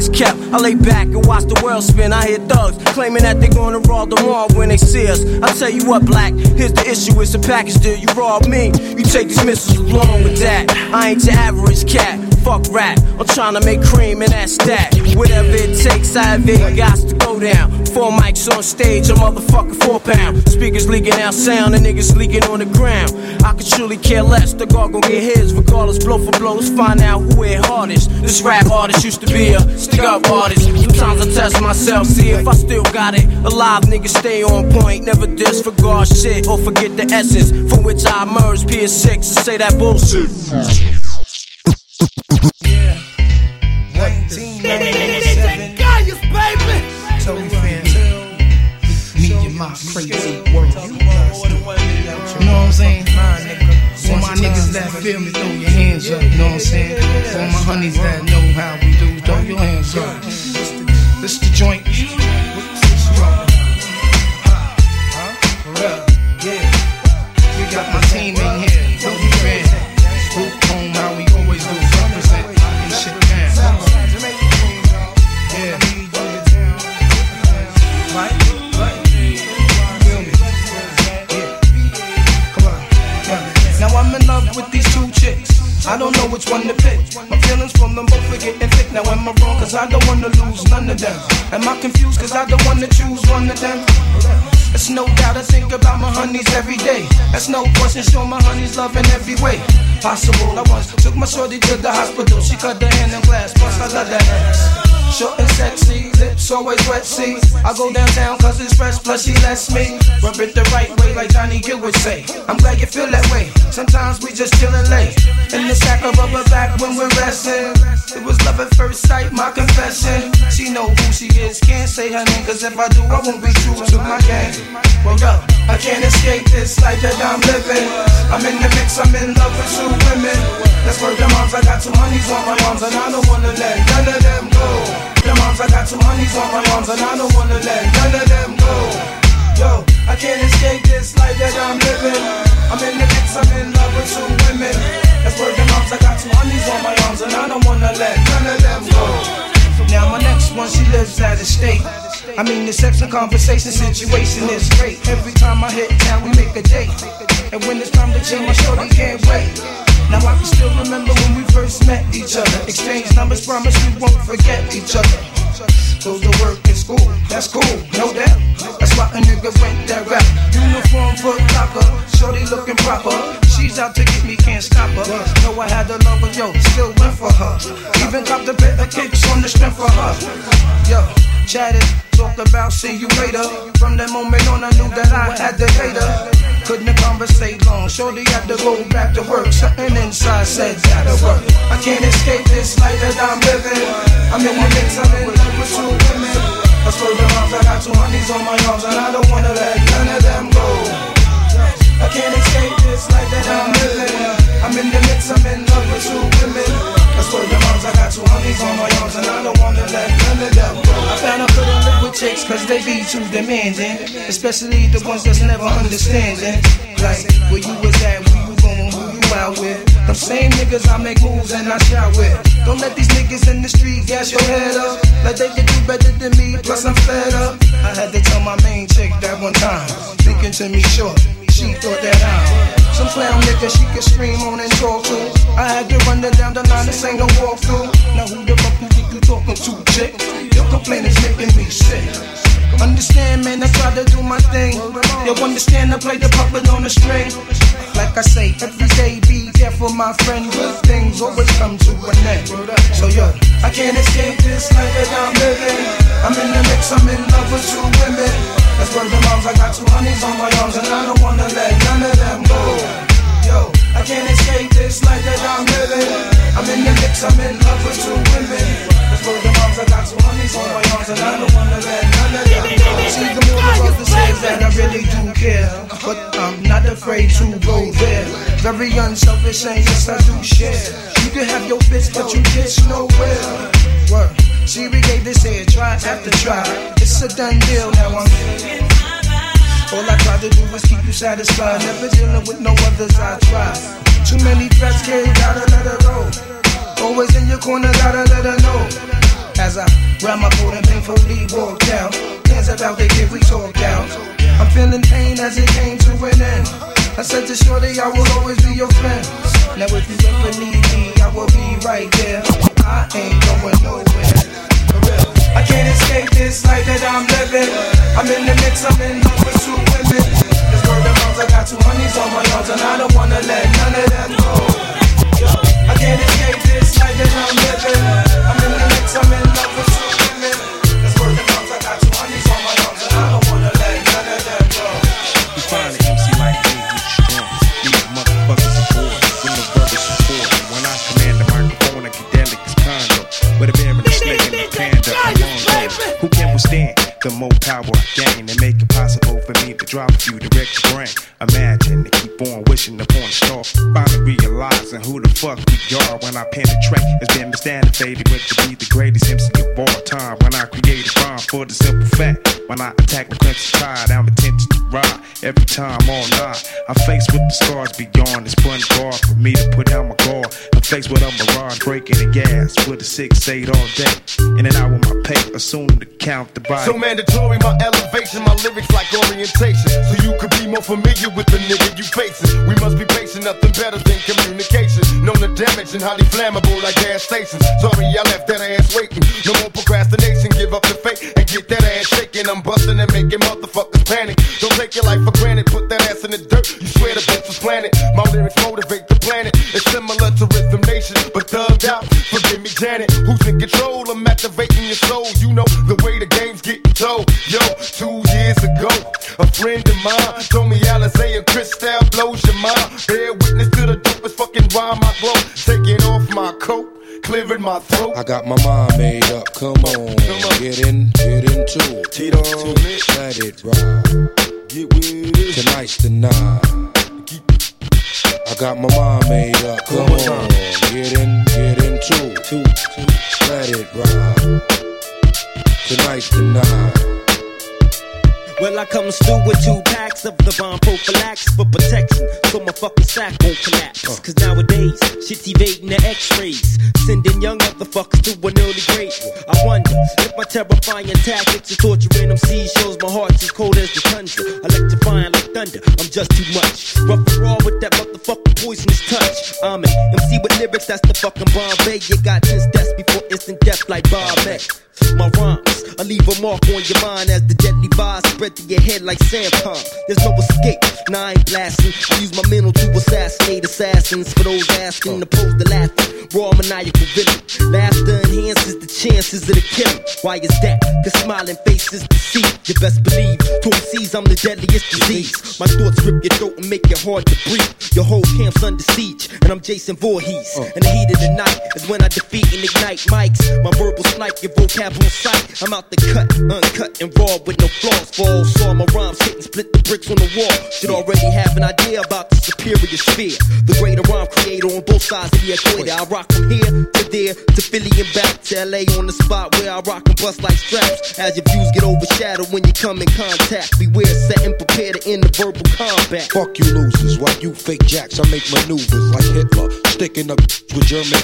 as kept, I lay back and watch the world spin. I hear thugs claiming that they're gonna rob the mall when they see us. I tell you what, black, here's the issue, it's a package deal. You rob me, you take these missiles along with that. I ain't your average cat. Fuck rap, I'm trying to make cream and that's that. Whatever it takes, I have it, got to go down. Four mics on stage, a motherfucker four pound. Speakers leaking out sound, and niggas leaking on the ground. I could truly care less, the guard gon' get his, regardless, blow for blow. Let's find out who hit hardest. This rap artist used to be a stick up artist. Sometimes I test myself, see if I still got it. Alive niggas stay on point, never disregard shit or forget the essence from which I emerged. PS6 and say that bullshit. My crazy world. You know what I'm saying? For my niggas that feel me, throw your hands up. You know what I'm saying? For my honeys that know how we do, throw your hands up. This the joint. Know which one to pick. My feelings from them both are getting thick. Now am I wrong? Cause I don't wanna lose none of them. Am I confused? Cause I don't wanna choose one of them. It's no doubt I think about my honeys every day. That's no question, show my honeys love in every way. Possible, I once took my shorty to the hospital. She cut the hand in glass, plus I love that ass. Short and sexy, lips always wet, see. I go downtown cause it's fresh, plus she lets me rub it the right way, like Johnny Gill would say. I'm glad you feel that way. Sometimes we just chillin' late. In the sack of rubber back when we're resting. It was love at first sight, my confession. She know who she is, can't say her name, cause if I do, I won't be true to my game. Well, yo, I can't escape this life that I'm living. I'm in the mix, I'm in love with two women. That's where the moms, I got two honeys on my arms, and I don't wanna let none of them go. The moms, I got two honeys on my arms, and I don't wanna let none of them go. Yo, I can't escape this life that I'm living. I'm in the mix, I'm in love with two women. That's where the moms, I got two honeys on my arms, and I don't wanna let none of them go. Now my next one, she lives out of state. I mean, the sex and conversation situation is great. Every time I hit town, we make a date. And when it's time to chill, my shorty can't wait. Now I can still remember when we first met each other. Exchange numbers, promise we won't forget each other. Go to work in school, that's cool, no doubt. That's why a nigga went that rap. Uniform foot locker, shorty looking proper. She's out to get me, can't stop her. Know I had to love her, yo, still went for her. Even got the better kicks on the strength for her. Yo, chatted, talked about see you later. From that moment on, I knew that I had hate her. Couldn't conversate long, shorty had to go back to work. Something inside said gotta work. I can't escape this life that I'm living. I'm in the mix, I'm in love with two women. I swear to arms, I got two honeys on my arms, and I don't wanna let none of them go. I can't escape this life that I'm living. I'm in the mix, I'm in love with two women. I swear to arms, I got two honeys on my arms, and I don't wanna let none of them go. I found I couldn't chicks, cause they be too demanding. Especially the ones that's never understanding. Like, where you was at, where you going, who you out with. Them same niggas I make moves and I shout with. Don't let these niggas in the street gas your head up. Like they can do better than me, plus I'm fed up. I had to tell my main chick that one time. Thinking to me short, she thought that I'm some clown nigga she could scream on and talk to. I had to run her down the line, this ain't no walkthrough. Now who the fuck you you talking to, chick? Your complaint is making me sick. Understand, man, I try to do my thing. You understand, I play the puppet on the string. Like I say, every day be careful, my friend. Good things always come to an end. So yo, I can't escape this life that I'm living. I'm in the mix, I'm in love with two women. That's where the moms, I got two honeys on my arms, and I don't wanna let none of them go. Yo, I can't escape this life that I'm living. I'm in the mix, I'm in love with two women. I got two honeys on my arms, and I don't wanna let none of them go. See, the moral of the is that I really do care, but I'm not afraid to go there. Very unselfish, and yes, I do share. You can have your fits, but you get nowhere. Word. See, we gave this here try after try. It's a done deal now. I'm all I try to do is keep you satisfied. Never dealing with no others. I try. Too many threats, kid, gotta let her go. Always in your corner, gotta let her know. As I grab my coat and painfully walk down. Hands about the kid, we talk down. I'm feeling pain as it came to an end. I said to Shorty, I will always be your friend. Now if you ever need me, I will be right there. I ain't going nowhere. For real. I can't escape this life that I'm living. I'm in the mix, I'm in love with two women. This word of I got two honeys on my arms, and I don't wanna let none of them go. I can't escape this life that I'm living. I'm in the mix, I'm in love with the more power I gain and make it possible for me to drop a few direct your brain? Imagine to keep on wishing upon a star. Finally realizing who the fuck we are when I penetrate. It's been misstantified with to be the greatest MC of all time. When I create a rhyme for the simple fact. When I attack the crimson tide, I'm intention to ride. Every time all night, I'm faced with the scars beyond. It's one guard for me to put down my guard. I'm faced with a mirage breaking the gas with a six eight all day. In and out with my paper, soon to count the body. So mandatory, my elevation, my lyrics like orientation. So you could be more familiar with the nigga you facing. We must be patient, nothing better than communication. Known the damage and highly flammable like gas stations. Sorry, I left that ass waiting. No more procrastination, give up the fake and get that ass shaking. I'm busting and making motherfuckers panic. Don't take your life for granted, put that ass in the dirt. You swear the bitch was planted. My lyrics motivate the planet. It's similar to But thugged out. Forgive me, Janet. Who's in control? I'm activating your soul. You know the way the game's getting told. Yo, two years ago, a friend of mine told me Alizé and Cristal blows your mind. Bear witness to the dopest fucking rhyme I blow. Taking off my coat, clearing my throat. I got my mind made up. Come on, get in, get into it. Tito, let it ride. Get with it. Tonight's the night. Got my mind made up. Come on, get in, get into it. Let it ride. Tonight's the night. Well, I come through with two packs of the bomb prophylaxis for protection, so my fucking sack won't collapse. Cause nowadays, shit's evading the x-rays, sending young motherfuckers to an early grave. I wonder if my terrifying tactics of torturing them seas shows my heart's as cold as the tundra. Electrifying like thunder, I'm just too much. Rough and raw with that motherfucking poisonous touch. I'm an MC with lyrics, that's the fucking Bombay. You got 10 deaths before instant death like Bob May. My rhymes, I leave a mark on your mind as the deadly vibes spread to your head like sandpalm. There's no escape, nah, I ain't blasting. I use my mental to assassinate assassins for those asking, to laughing. Raw maniacal villain. Laughter enhances the chances of the killing. Why is that? Cause smiling faces deceive. You best believe, to MCs, I'm the deadliest disease. My thoughts rip your throat and make it hard to breathe. Your whole camp's under siege, and I'm Jason Voorhees. Uh. And the heat of the night is when I defeat and ignite mics. My verbal snipe, your on sight. I'm out the cut, uncut and raw with no flaws. Fall, saw my rhymes hit and split the bricks on the wall. Should already have an idea about the superior sphere. The greater rhyme creator on both sides of the equator. I rock from here to there to Philly and back to LA on the spot where I rock and bust like straps. As your views get overshadowed when you come in contact. Beware, set and prepare to end the verbal combat. Fuck you losers, while you fake jacks, I make maneuvers like Hitler, sticking up with German.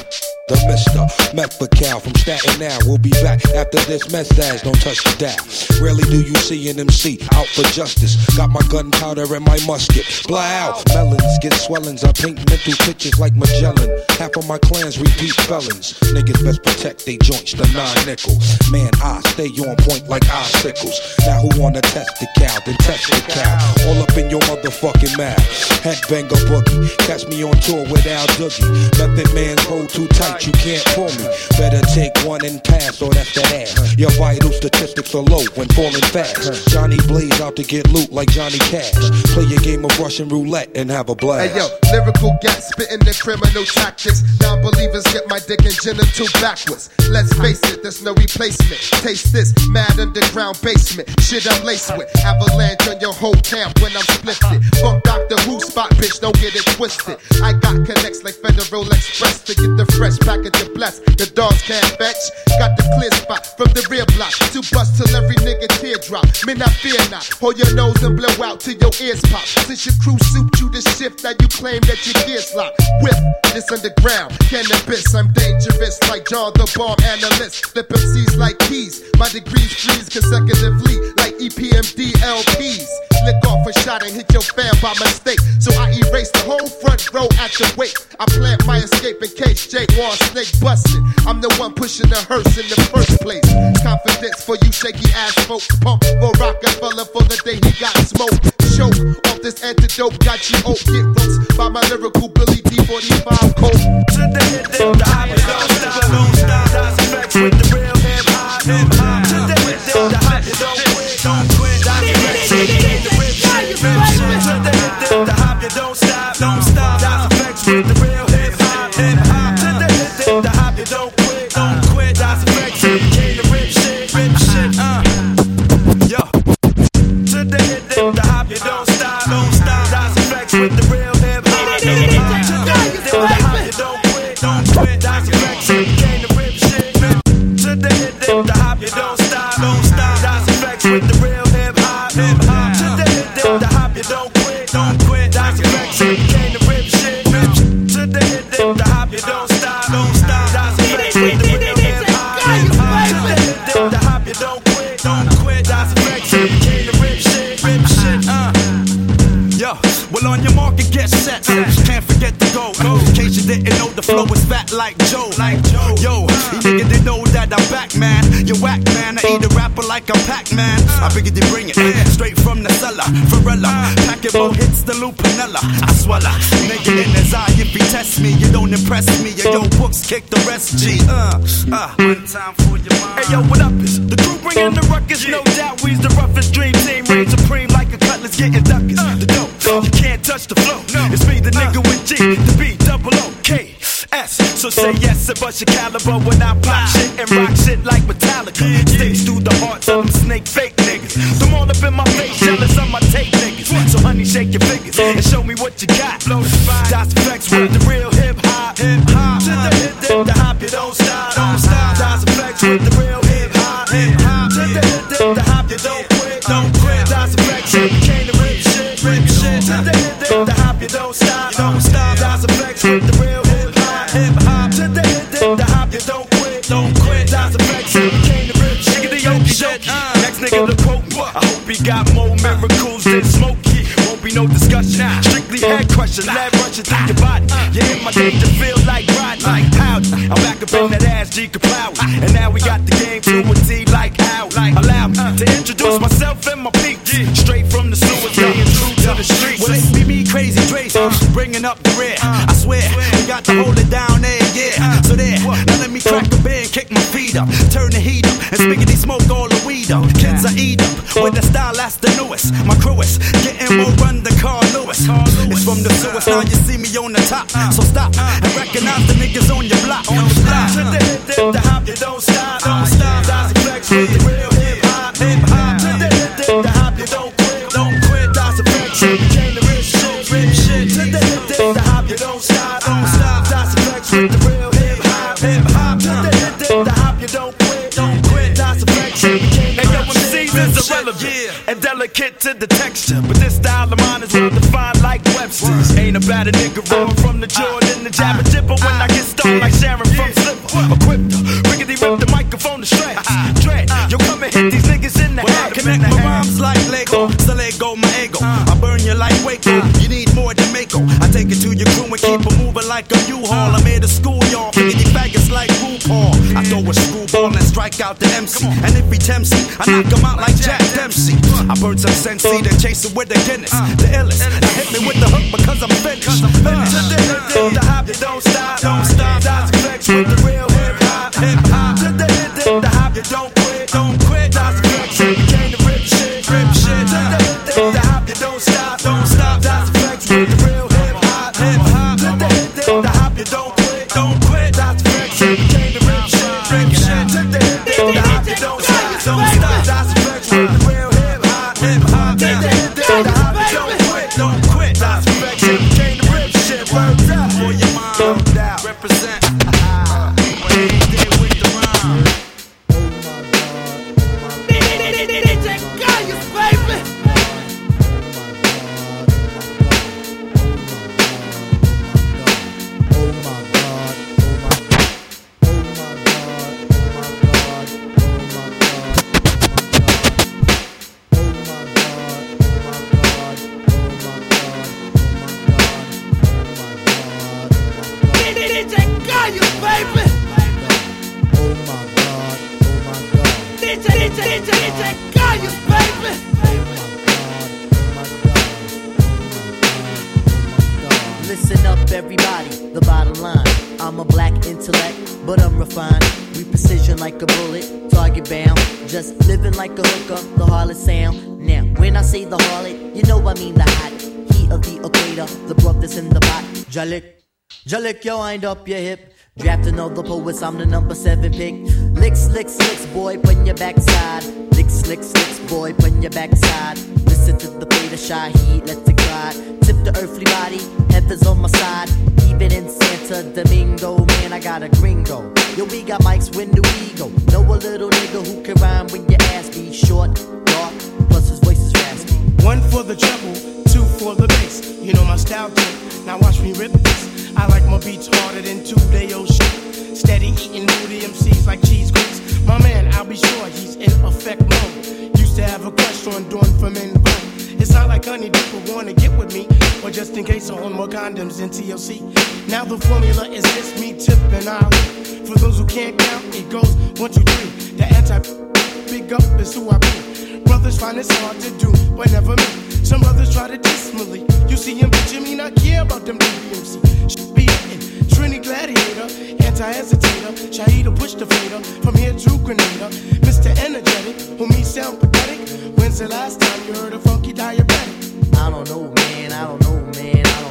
The Mister Methacal from Staten Now. We'll be back after this message. Don't touch the dial. Rarely do you see an MC out for justice. Got my gunpowder and my musket. Blow out. Melons get swellings. I paint mental pictures like Magellan. Half of my clans repeat felons. Niggas best protect they joints, the nine nickel. Man, I stay on point like icicles. Now who wanna test the cow? Then test the cow. All up in your motherfucking mouth. Headbanger boogie. Catch me on tour with Al Doogie. Method man's hold too tight, you can't pull me. Better take one and pass, or that's that ass. Your vital statistics are low when falling fast. Johnny Blaze out to get loot like Johnny Cash. Play a game of Russian roulette and have a blast. Hey yo, lyrical gas spitting the criminal tactics. Non believers get my dick and genital backwards. Let's face it, there's no replacement. Taste this mad underground basement. Shit I'm laced with. Avalanche on your whole camp when I'm splifted. Fuck Doctor Who spot, bitch, don't get it twisted. I got connects like Federal Express to get the fresh package of bless. The dogs can't fetch. Got the clear spot from the rear block to bust till every nigga teardrop. Men, I fear not. Hold your nose and blow out till your ears pop. Since your crew suit you the shift that you claim that your gears lock. Whip this underground cannabis, I'm dangerous like John the Bomb analyst. Flip MCs like keys. My degrees freeze consecutively like EPMD LPs. Lick off a shot and hit your fan by mistake. So I erase the whole front row at the wake. I plant my escape in case Jake Wall snake busted. I'm the one pushing the hearse in the first place. Confidence for you shaky ass folks. Pump for Rockefeller for the day he got smoked. Choke off this antidote, got you oak. Get roast by my lyrical Billy D45 coat. Today, the don't stop, don't stop. That's effects with the Can't forget to go. Mm. In case you didn't know, the flow is fat like Joe. Like Joe. Yo, mm. you niggas they know that I'm back, man. You whack, man. I eat a rapper like I'm Pac-Man. Mm. I figured they bring it straight from the cellar. Varela, pack it more hits the Lupinella. I swallow. Nigga in his eye, if he test me, you don't impress me. Yo, yo, books kick the rest. G. Uh, uh. One time for your mind. Hey yo, what up? Is the crew bringing the ruckus? No doubt, we's the roughest dream team. Reign supreme like a cutlass getting duckers. Uh. The dope, you can't touch the flow. No. It's me, the nigga with G, the B, double O, K, S. So say yes and bust your caliber when I pop shit and rock shit like Metallica. Sticks through the hearts of them snake fake niggas. Them all up in my face, jealous of my tape niggas. So honey, shake your fingers and show me what you got. That's effects with the real hip hop, hip hop. To the hip, the hop, you don't stop, don't stop. That's effects with the real don't quit, don't quit. That's effects, you came to rip, shiggity yoki doki. Uh-huh. Next nigga to quote me. I hope he got more miracles than Smokey. Won't be no discussion, strictly head crushing, lead rushing through your body. Uh. You hit my name to feel like Rodney. Howdy, I'm back up in that uh. ass, G Kapow. And now we got the game to a T like how. Allow me uh. to introduce myself and my peak. Straight from the sewers, staying true to the streets. Well, it be me, crazy Trace, bringing up the rear. I swear, we got to hold it down there, yeah. So up. Turn the heat up and spiggity smoke all the weed up. Kids I eat up with the style that's the newest. My crew is getting more run than Carl Lewis. It's from the sewers, now you see me on the top. Uh. So stop uh. and recognize the niggas on your block. On the block. To the texture. But this style of mine is well defined like Webster's. Ain't about a nigga rolling from the Jordan, the jabber jibber when I get stoned like Sharon from Slipper. Equipped her, riggedy rip the microphone to shreds. Dread, yo, come and hit these niggas in the head. Connect my rhymes like Lego, so let go my ego. I burn your you like Waco, you need more Mako. I take it to your crew and keep it moving like a U-Haul. Strike out the MC. And if he tempts me, I knock him out like Jack Dempsey. I burn some Sensi, then chase it with the Guinness. The illest. Now hit me with the hook because I'm finished. To the hop, don't stop, don't stop. That's flex with the Listen up, everybody. The bottom line. I'm a black intellect, but I'm refined. We precision like a bullet, target bound. Just living like a hooker, the harlot sound. Now, when I say the harlot, you know I mean the hot heat of the equator, the brothers in the pot. Jalik, Jalik, yo, wind up your hip. Drafting all the poets, I'm the number seven pick. Licks, licks, licks, boy, put your backside. Licks, licks, licks, boy, put your backside. Listen to the beta shy heat, let it glide. Tip the earthly body, heaven's on my side. Even in Santa Domingo, man, I got a gringo. Yo, we got mics, when do we go? Know a little nigga who can rhyme when your ass be short, dark, plus his voice is raspy. One for the treble, two for the bass. You know my style too. Now watch me rip this. I like my beats harder than two day old shit. Steady eating moody MCs like cheese grits. My man, I'll be sure he's in effect mode. Used to have a crush on doing for men vote. It's not like honey people wanna get with me, or just in case I own more condoms than TLC. Now the formula is this me tipping Ali. For those who can't count, it goes one, two, three. The anti big up is who I be. Brothers find it's hard to do, but never me. Some brothers try to me. You see him, mean I care about them DBMC. Trini Gladiator, anti-hesitator, Shahida push the fader, from here to Grenada. Mr. Energetic, who me sound pathetic. When's the last time you heard a funky diabetic? I don't know, man, I don't know, man, I don't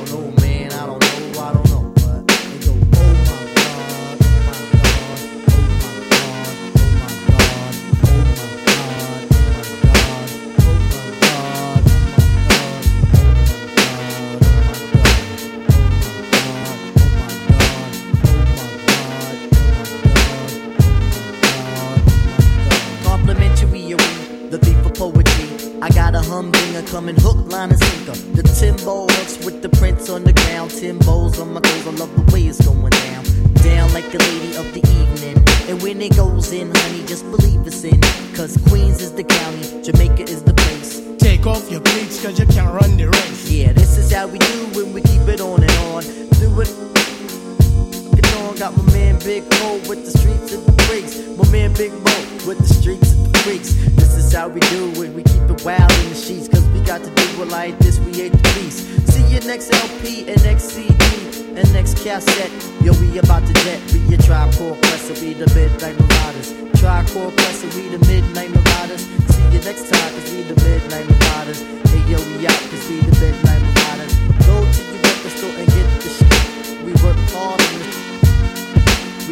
coming hook, line, and sinker. The Timbo hooks with the prints on the ground. Timbo's on my toes, I love the way it's going down. Down like a lady of the evening. And when it goes in, honey, just believe it's in. Cause Queens is the county, Jamaica is the place. Take off your cleats cause you can't run the race. Yeah, this is how we do when we keep it on and on. Do it. On, got my man Big Mo with the streets and the freaks. My man Big Mo with the streets and the freaks. This is how we do it. We keep it wild in the sheets. Cause we got to do it like this. We ain't the beast. See you next LP and next CD and next cassette. Yo, we about to jet. We a tribe called Quest. We the midnight marauders. Tribe called Quest. We the midnight marauders. See you next time. Cause we the midnight marauders. Hey yo, we out. Cause we the midnight marauders. Go to your record store and get the shit. We work hard on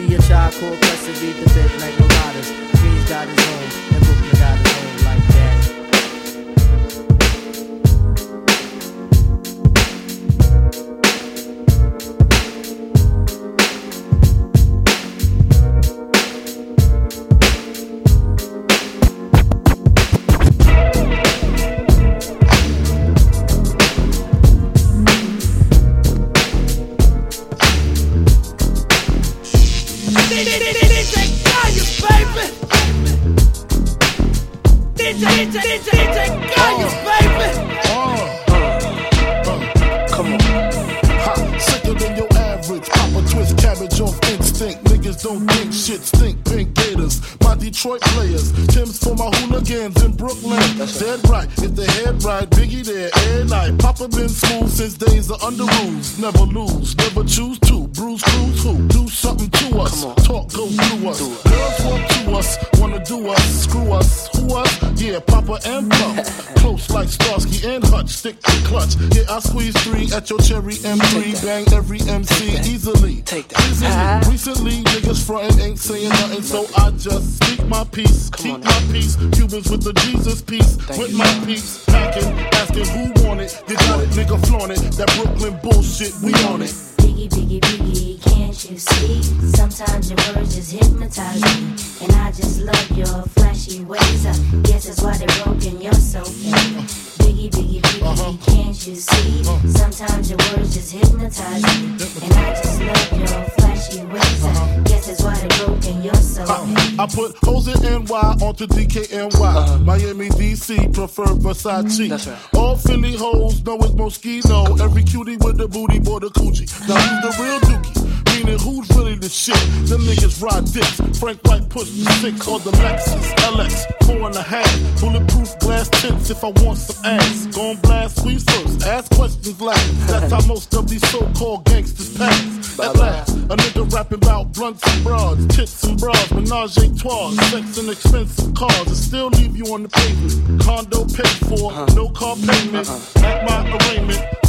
we a child called and we the midnight marauders. Queens got his and Brooklyn got his own like prefer Versace. Mm-hmm. All Philly hoes know it's Moschino. Every cutie with the booty, boy, the coochie. Now who's the real dookie? Meaning who's really the shit? Them niggas ride dicks. Frank White pushed the six or the Lexus LX, four and a half. Bulletproof glass tips if I want some ass. Gon' blast sweet first, ask questions last. That's how most of these so-called gangsters pass. At last, a nigga rapping about blunts and broads, tits and bras, menage a trois, sex and expensive cars, and still leave you on the pavement. Condo paid for, uh-huh. no car payment. Uh-huh. At my arraignment,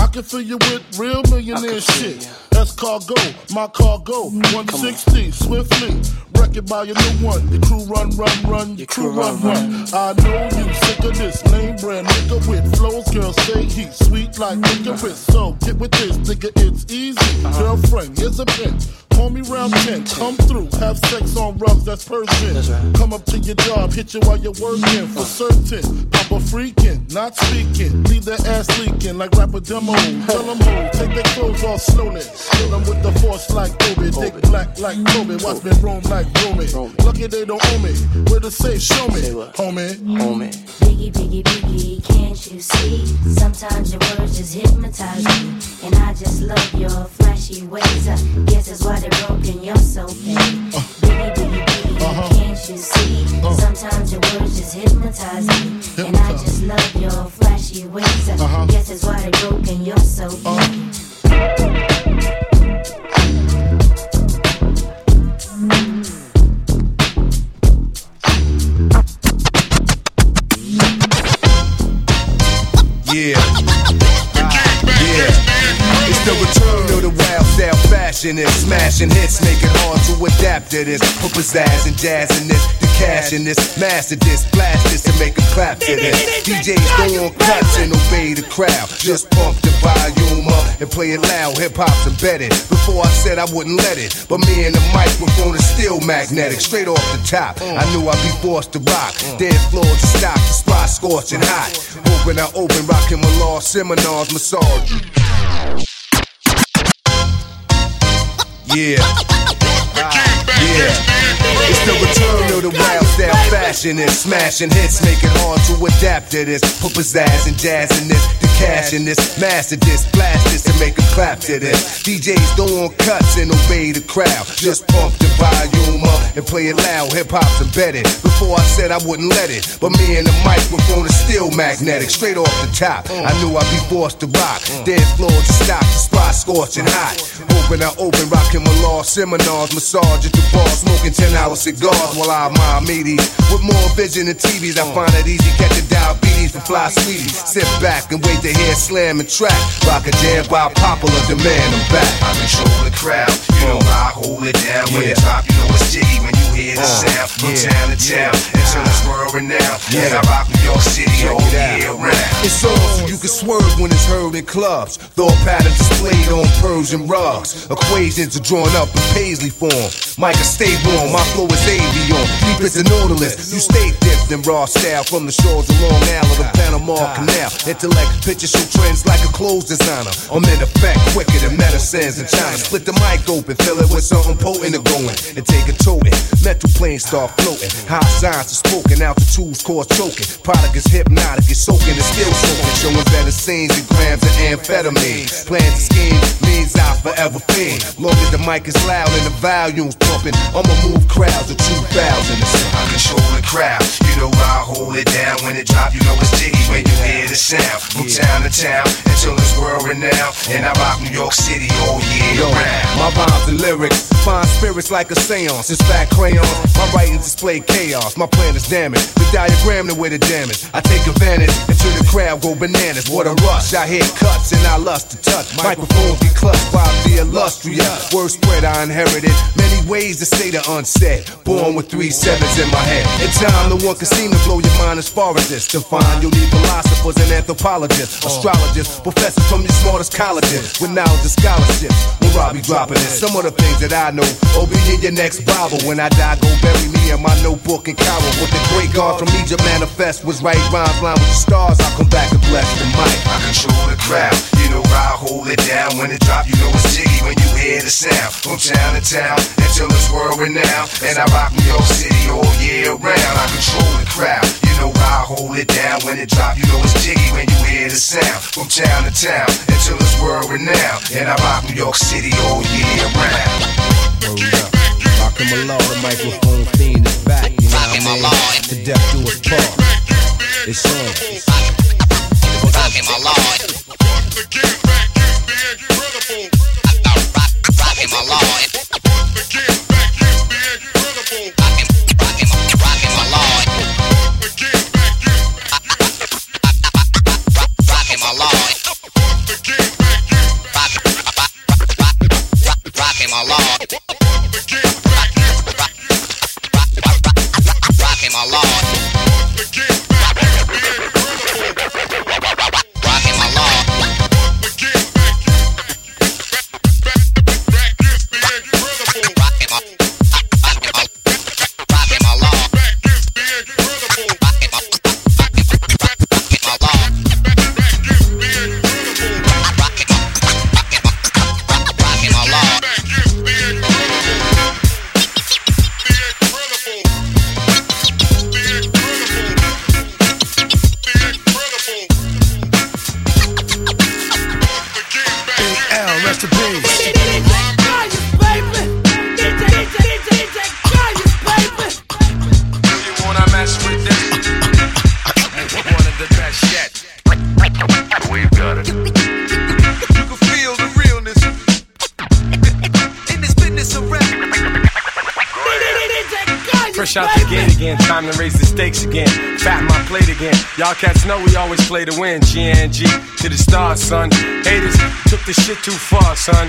I can fill you with real millionaire shit. That's cargo, my cargo, 160, swiftly. Wreck it by your new one. Your crew run, run, run, your crew run, run. I know you sick of this lame brand nigga with flows. Girl, say he sweet like licorice. So get with this, nigga, it's easy. Girlfriend, here's a pin. Call me round 10, come through, have sex on rugs, that's Persian. Come up to your job, hit you while you're working for certain. Papa freaking, not speaking. Leave their ass leaking like rapper demo. Tell them who, take their clothes off slowly. Kill them with the force like Obi. Dick black like Toby. Watch me roam like Romy. Lucky they don't owe me. Where to say, show me. Homie. Homie. Biggie, biggie, biggie, can't you see? Sometimes your words just hypnotize me. And I just love your flashy ways. I guess that's why body broken, you're so fake. Uh, baby, baby, biggie, uh-huh. can't you see? Uh-huh. Sometimes your words just hypnotize me. And I just love your flashy ways. Uh-huh. Guess that's why they broken, you're so uh-huh. fake. Yeah. Yeah. It's the return of the wild fashion is smashing hits, make it hard to adapt to this. Put pizzazz and jazz in this, the cash in this, master this, blast this, and make a clap to this. DJs go on cuts and obey the crowd. Just pump the volume up and play it loud. Hip hop's embedded. Before I said I wouldn't let it, but me and the microphone is still magnetic. Straight off the top, I knew I'd be forced to rock. Dead floor to stop, the spot scorching hot. Open, I open, rocking my law seminars, massage. Yeah. Yeah. The return of the wild style fashion and smashing hits, make it hard to adapt to this. Put pizzazz and jazz in this, the cash in this, master this, blast this, and make a clap to this. DJs on cuts and obey the crowd. Just pump the volume up and play it loud. Hip hop's embedded. Before I said I wouldn't let it, but me and the microphone is still magnetic. Straight off the top, I knew I'd be forced to rock. Dead floor to stop, the spot scorching hot. Open, I open, rocking my law seminars, massage at the bar, smoking 10 hour cigars while I admire meaties. With more vision than TVs, I find it easy catching diabetes for fly sweeties. Sit back and wait to hear slam and track. Rock a jam by popular demand, I'm back. I control the crowd, you know I hold it down. When it drop, you know it's jiggy when hear the Uh, sound. From yeah, town to town, until it's world renowned. And I rock New York City all year round. It's on so you can swerve when it's heard in clubs. Thought patterns displayed on Persian rugs. Equations are drawn up in paisley form. Micah, stay warm, my flow is avion. Deep as a nautilus. You stay dipped in raw style from the shores of Long Island to Panama Canal. Intellect, picture show trends like a clothes designer. I'm in effect quicker than medicines in China. Split the mic open, fill it with something potent and going. And take a toting. Mental planes start floating. High signs are spoken, altitudes cause choking. Product is hypnotic, it's soaking, it's still soaking. Showing better scenes and grams of amphetamine. Plans and schemes means I forever fiend. Long as the mic is loud and the volume's pumping, I'ma move crowds of 2,000. I control the crowd, you know I hold it down. When it drop, you know it's jiggy when you hear the sound. From town to town, until it's world renowned. And I rock New York City all year round. my rhymes and lyrics find spirits like a seance. It's fat crayons. My writings display chaos. My plan is damaged. The diagram the way the damage. I take advantage until the crowd go bananas. What a rush. I hear cuts and I lust to touch. Microphones be clutched by the illustrious. Word spread I inherited. Many ways to say the unsaid. Born with three sevens in my head. In time, no one can seem to blow your mind as far as this. To find you'll need philosophers and anthropologists, astrologists, professors from your smartest colleges with knowledge and scholarships. Where I be dropping it. Some of the things that I know. will be in your next Bible. When I die, go bury me in my notebook and Cairo. What the great God from Egypt manifest was right rhymes line with the stars. I'll come back and bless the mic. I control the crowd, you know I hold it down. When it drop, you know it's jiggy when you hear the sound. From town to town, until it's world renowned. And I rock New York City all year round. I control the crowd, you know I hold it down. When it drop, you know it's jiggy when you hear the sound. From town to town, until it's world renowned. And I rock New York City all year round. Rockin' my law, the microphone fiend is back. You know what I mean? To death do us part. It's on. Rockin' my Lord. Rockin' my Lord. Time to raise the stakes again. Fat my plate again. Y'all cats know we always play to win. GNG to the stars, son. Haters took the shit too far, son.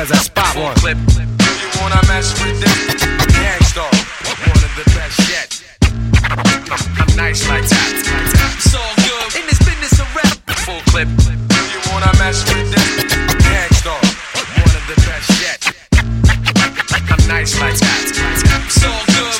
as I spot one. Clip. Do you wanna mess with this? Gang Starr, one of the best yet. I'm, nice like that. It's all good in this business of rap. Full clip. Do you wanna mess with this? Gang Starr, one of the best yet. I'm nice like that.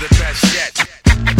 The best yet.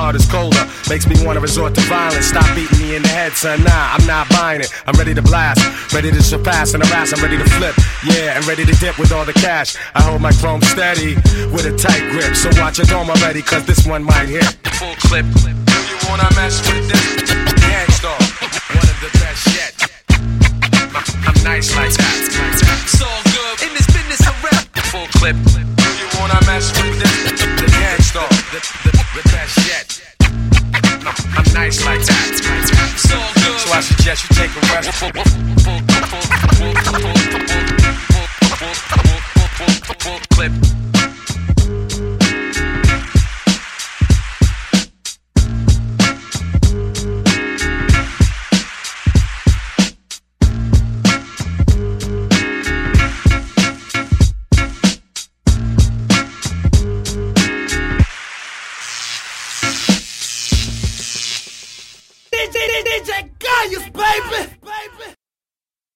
heart is colder. Makes me wanna resort to violence. Stop beating me in the head, son. Nah, I'm not buying it. I'm ready to blast. Ready to surpass and harass. I'm ready to flip. Yeah, and ready to dip with all the cash. I hold my chrome steady with a tight grip. So watch your dome already, cause this one might hit. Full clip. Do you wanna mess with this? Gang Starr, one of the best yet. I'm nice like that. It's all good in this business of rap. Full clip. Do you wanna mess with this? The Gang Starr, the best yet. I'm nice like that. So, so I suggest you take a rest. Clip.